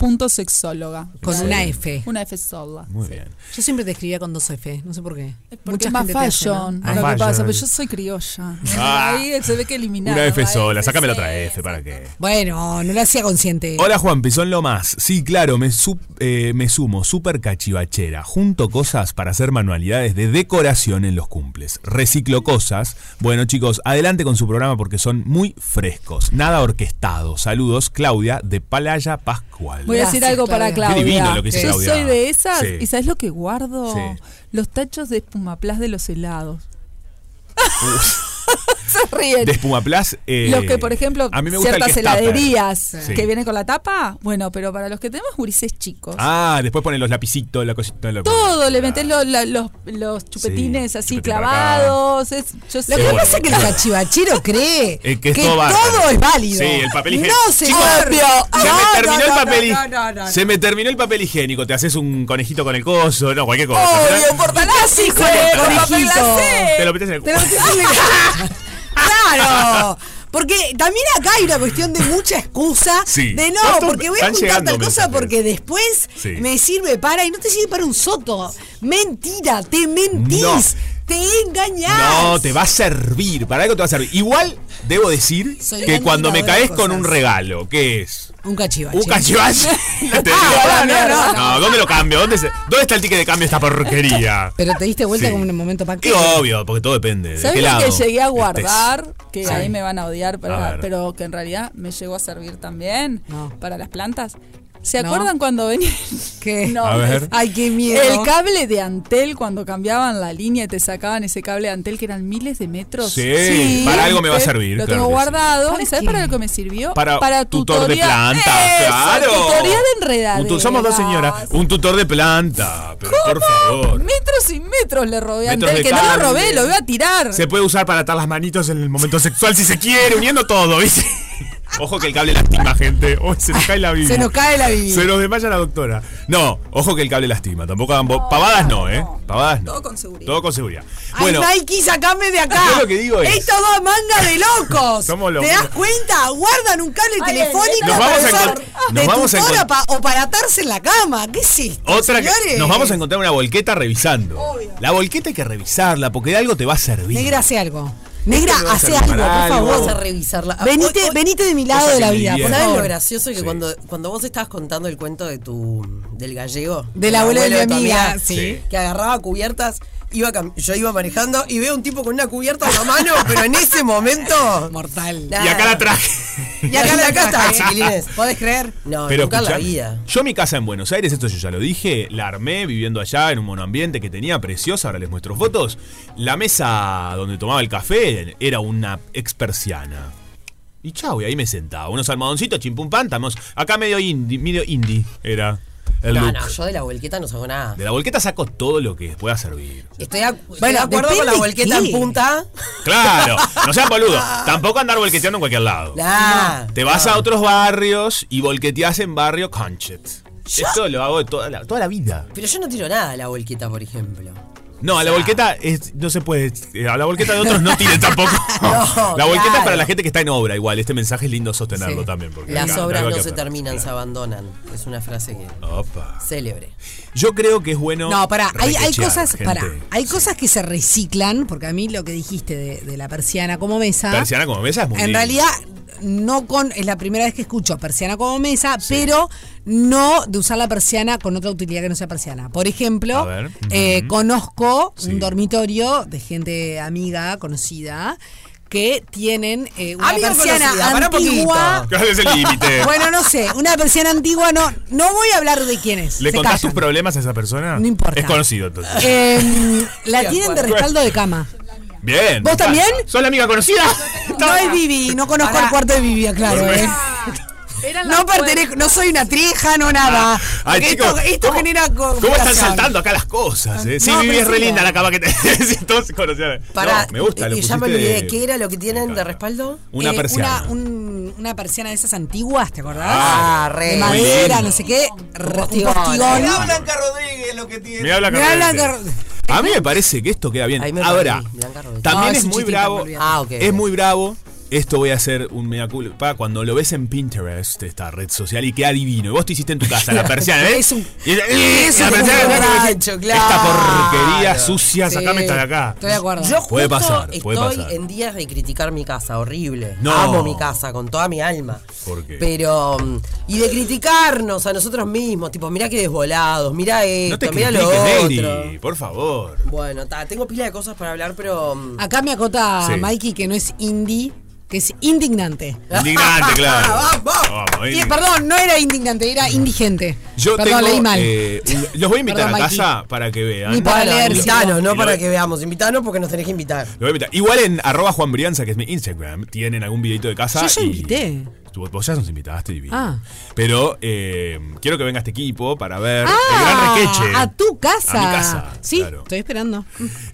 dufau.sexóloga. Con Sí. una F. Una F sola. Muy Sí. bien. Yo siempre te escribía con dos F, no sé por qué. Porque es más gente te hace, ¿no? fashion. Lo que pasa, pero yo soy criolla. Ah. Ahí se ve que eliminaron. Una F la sola, sácame la otra F, ¿para qué? Bueno, no lo hacía consciente. Hola Juanpi, son lo más. Sí, claro, me, su- eh, me sumo, súper cachivachera. Junto cosas para hacer manualidades de decoración en los cumples. Reciclo cosas. Bueno chicos, adelante con su programa porque son muy frescos. Nada orquestado. Saludos, Claudia de Palaya Pascual. Voy a decir Gracias, algo para Claudia. Claudia. Qué divino lo que dice Yo Claudia. soy de esas. Sí. ¿Y sabes lo que guardo? Sí. Los tachos de espumaplas de los helados. Se ríen. De Espumaplas. eh, Los que, por ejemplo, a mí me gusta ciertas que heladerías Sí. que vienen con la tapa, bueno, pero para los que tenemos gurises chicos, Ah, después ponen los lapicitos, la cosita. la- todo le metes lo- la- los, los chupetines Sí, así chupetín clavados. es- yo sé. Lo que pasa es que el cachivachero cree Eh, que es todo todo es válido. Sí, el papel higiénico. No. Chicos, Se No, me no, terminó el papel no, no. Se me terminó el papel higiénico. Te haces un conejito con el coso. No, cualquier cosa. Obvio, portalásico, con el conejito. Te lo metes en el ¡Claro! Porque también acá hay una cuestión de mucha excusa Sí. de no, ¿Cuántos porque voy a juntar tal cosa porque después Sí. me sirve para y no te sirve para un soto. Mentira, te mentís, No. te engañás. No, te va a servir. Para algo te va a servir. Igual debo decir Soy que cuando me caes con un regalo, ¿qué es? Un cachivache. Un cachivache. Te digo, no, no, no, no, ¿dónde lo cambio? ¿Dónde, se- ¿Dónde está el ticket de cambio de esta porquería? Pero te diste vuelta Sí. como en un momento para Y obvio, porque todo depende. ¿De ¿Sabes lado? que llegué a estés? guardar? Que Sí. ahí me van a odiar, pero, A ver. pero que en realidad me llegó a servir también No. para las plantas. ¿Se ¿No? acuerdan cuando venía? ¿Qué? No, A ver. Ay, qué miedo. El cable de Antel cuando cambiaban la línea y te sacaban ese cable de Antel que eran miles de metros. Sí, para algo me va a servir, Lo claro tengo guardado. ¿Para ¿Y sabes qué? para lo que me sirvió? Para tutor de tutoría- planta, ¡Eso! claro. Tutoría de tu- somos dos señoras. Un tutor de planta. Pero por favor. Metros y metros le robé a Antel, de que no lo robé, lo iba a tirar. Se puede usar para atar las manitos en el momento sexual si se quiere, uniendo todo, ¿viste? Ojo que el cable lastima, gente. Oh, se nos cae la Biblia. Se nos cae la Biblia. Se nos desmaya la doctora. No, ojo que el cable lastima. Tampoco hagan bo- Pavadas no, ¿eh? Pavadas no. Todo con seguridad. Todo con seguridad. Ay, Bueno, Nike, sacame de acá. Yo lo que digo es- Estos dos manga de locos. Somos los- ¿Te das cuenta? Guardan un cable Ay, telefónico Nos para vamos a usar de vamos a pa- o para atarse en la cama. ¿Qué es esto, otra que nos vamos a encontrar una volqueta revisando. La volqueta hay que revisarla porque de algo te va a servir. Negra, hace algo. Negra, hace algo, por algo. favor. Vamos a revisarla. Venite, hoy- hoy- venite de mi lado de la vida. ¿Sabes lo gracioso? Que Sí. cuando, cuando vos estabas contando el cuento de tu del gallego, Del abuelo de mi tu amiga, sí. que agarraba cubiertas, iba yo iba manejando y veo un tipo con una cubierta en la mano, pero en ese momento. Mortal. Y acá la traje. Y acá, la acá está, traje. chiquilines. ¿Podés creer? No, Pero nunca la vida. yo mi casa en Buenos Aires, esto yo ya lo dije, la armé viviendo allá en un monoambiente que tenía preciosa, ahora les muestro fotos. La mesa donde tomaba el café era una ex persiana. Y chau, y ahí me sentaba. Unos almohadoncitos, chimpum pan, estamos acá medio indie, medio indie era el No, look. no, yo de la volqueta no saco nada. De la volqueta saco todo lo que pueda servir. Estoy, a- estoy Bueno, de acuerdo con la volqueta qué. en punta. Claro, no sean boludos. Tampoco andar volqueteando en cualquier lado. Nah, Te vas a otros barrios y volqueteás en barrio Conchet. Esto lo hago de toda la, toda la vida. Pero yo no tiro nada a la volqueta, por ejemplo. No, a la volqueta es- no se puede. eh, A la volqueta de otros no tiren tampoco. No, la volqueta es para la gente que está en obra, igual. Este mensaje es lindo sostenerlo Sí. también. Porque Las acá, obras no se terminan, se abandonan. Es una frase que Opa. célebre. Yo creo que es bueno. No, pará, hay, hay cosas, pará, hay cosas que se reciclan, porque a mí lo que dijiste de, de la persiana como mesa. Persiana como mesa es muy En lindo. realidad, no con. Es la primera vez que escucho persiana como mesa, pero no de usar la persiana con otra utilidad que no sea persiana. Por ejemplo, eh, ujú. Sí. un dormitorio de gente amiga, conocida, que tienen eh, una Amiga persiana conocida, antigua. ¿Cuál es el límite? Bueno, no sé, una persiana antigua, no, no voy a hablar de quién es. ¿Le contás tus problemas a esa persona? No importa. Es conocido entonces. Eh, la tienen de respaldo de cama. Bien. ¿Vos también? ¿Soy la amiga conocida? No es Vivi, no conozco el cuarto de Vivi, claro. Eh. No pertenezco, no soy una trieja, no nada. Ah. Ay, chicos, esto, esto ¿cómo- genera ¿Cómo están saltando acá las cosas? eh? Sí, No, es re linda la cama que te se conocían. Para, No, me gusta, lo y ya me olvidé. de- ¿Qué era lo que tienen de respaldo? Una Eh, persiana. Una, un- una persiana de esas antiguas, ¿te acordás? Ah, re. De madera, no sé qué. postigón. postigón. Blanca Rodríguez lo que tiene. Me habla Me habla Carrete. Car- A mí me parece que esto queda bien. Ahora, Blanca Rodríguez. también No, es es un muy bravo. Ah. Es muy bravo. Esto voy a hacer un mea culpa cuando lo ves en Pinterest, esta red social, y queda divino. Y vos te hiciste en tu casa la persiana, ¿ves? Es un- Y- es la borracho, Esta claro. porquería sucia, Sí, sacame esta de acá. Estoy de acuerdo. Yo Puede justo pasar, estoy puede pasar. en días de criticar mi casa, horrible. No. Amo mi casa con toda mi alma. ¿Por qué? Pero, mm, y de criticarnos a nosotros mismos, tipo, mirá qué desvolados, mirá esto, No te mirá lo otro. Neri, por favor. Bueno, ta, tengo pila de cosas para hablar, pero. mm, Acá me acota Sí. Mikey que no es indie, que es indignante. Indignante, claro. Vamos. Vamos, perdón, no era indignante, era indigente. Yo perdón, tengo, leí mal. eh, un- los voy a invitar Perdón, a Mikey. casa para que vean. Ni para leer, invitanos, no para que veamos. Invitanos porque nos tenés que invitar. Lo voy a invitar. Igual en arroba Juan Brianza, que es mi Instagram, tienen algún videito de casa. Yo ya y- invité. Tú- Vos ya nos invitaste, divino. Ah. Pero eh, quiero que venga este equipo para ver el gran requeche. a tu casa. A mi casa, Sí, claro. estoy esperando.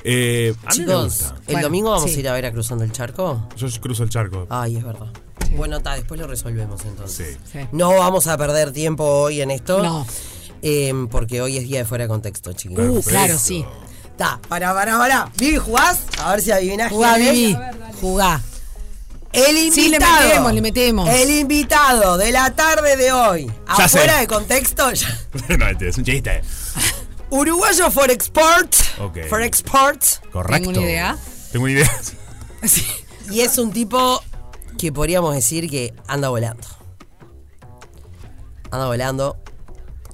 Eh, a mí me Chicos, gusta. ¿el Bueno, domingo vamos sí. a ir a ver a Cruzando el Charco? Yo cruzo el charco. Ay, es verdad. Bueno, ta, después lo resolvemos entonces. Sí. Sí. No vamos a perder tiempo hoy en esto. No. eh, porque hoy es día de fuera de contexto, chicos. Uh, claro, sí. Ta, para, para, para. Vivi, ¿jugás? A ver si adivinás Jugá. Vivi. Jugá. El invitado. Sí, le metemos, le metemos. El invitado de la tarde de hoy. Ya afuera sé. de contexto. ya- no, este es un chiste. Uruguayo for export. Ok. For export. Correcto. Tengo una idea. Tengo una idea. Y es un tipo que podríamos decir que anda volando. Anda volando.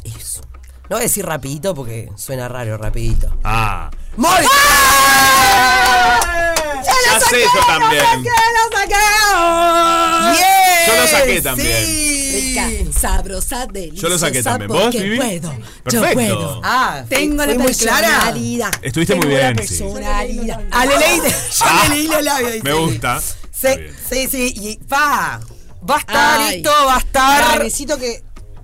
Eso. No voy a decir rapidito porque suena raro, rapidito. Ah. ¡Móvil! Ya sé yo también. ¡Bien! Yo lo saqué también. Sí. Rica, sabrosa, deliciosa. Yo lo saqué también. ¿Vos, Vivi? puedo. Yo Perfecto. puedo. Ah, Tengo la muy clara. personalidad. Estuviste muy Tengo bien, la sí. personalidad. Ah, le leí, yo Ah, le leí los labios. Me gusta. Sí, sí, sí. Y pa, va a estar Ay. esto, va a estar. necesito que.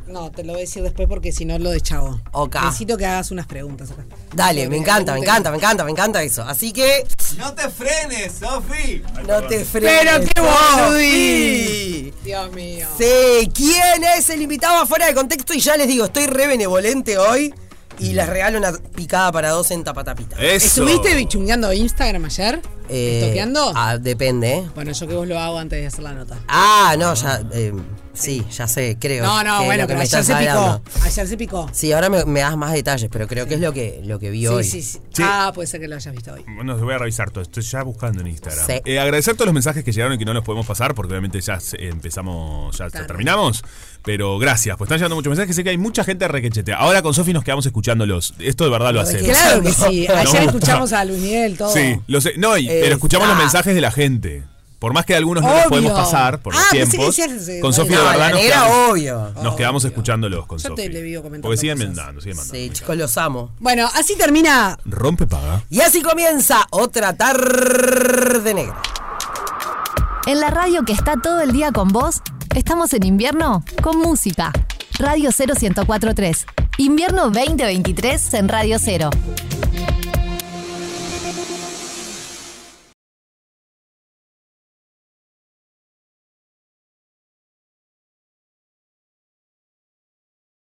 No, te lo voy a decir después porque si no lo de chavo. Ok. Necesito que hagas unas preguntas acá. Dale, me encanta, me encanta, me encanta, me encanta eso. Así que No te frenes, Sofi. no te frenes. Pero qué Sofi. Dios mío. Sí, ¿quién es el invitado afuera de contexto? Y ya les digo, estoy re benevolente hoy y les regalo una picada para dos en tapatapita. Eso. ¿Estuviste bichungueando Instagram ayer? Eh, ¿Estoqueando? Ah, depende, ¿eh? Bueno, yo que vos lo hago antes de hacer la nota. Ah, no, ya, eh, sí, ya sé, creo. No, no, bueno, pero me ayer se picó. hablando. Ayer se picó. Sí, ahora me, me das más detalles, pero creo que es lo que, lo que vi Sí, hoy. sí, sí, Sí. Ah, puede ser que lo hayas visto hoy. Bueno, voy a revisar todo. Estoy ya buscando en Instagram. Sí. Eh, agradecer todos los mensajes que llegaron y que no los podemos pasar porque obviamente ya empezamos, ya terminamos. Pero gracias, pues están llegando muchos mensajes. Sé que hay mucha gente requechete. Ahora con Sofi nos quedamos escuchándolos. Esto de verdad lo hacemos. Claro que sí. Ayer escuchamos a Luis Miguel, todo. Sí, lo sé. No, y- Eh, pero escuchamos los ah. mensajes de la gente. Por más que algunos no los Obvio. podemos pasar por los Ah, tiempos. decías, eh, Con Sofi de No, verdad la nos quedamos, obvio. nos quedamos escuchándolos con Yo te le comentando Porque siguen mandando, siguen mandando. Sí, chicos, los amo. Bueno, así termina. Rompe paga. Y así comienza otra tarde negra. En la radio que está todo el día con vos, estamos en invierno con música. Radio 0143. Invierno 2023 en Radio 0.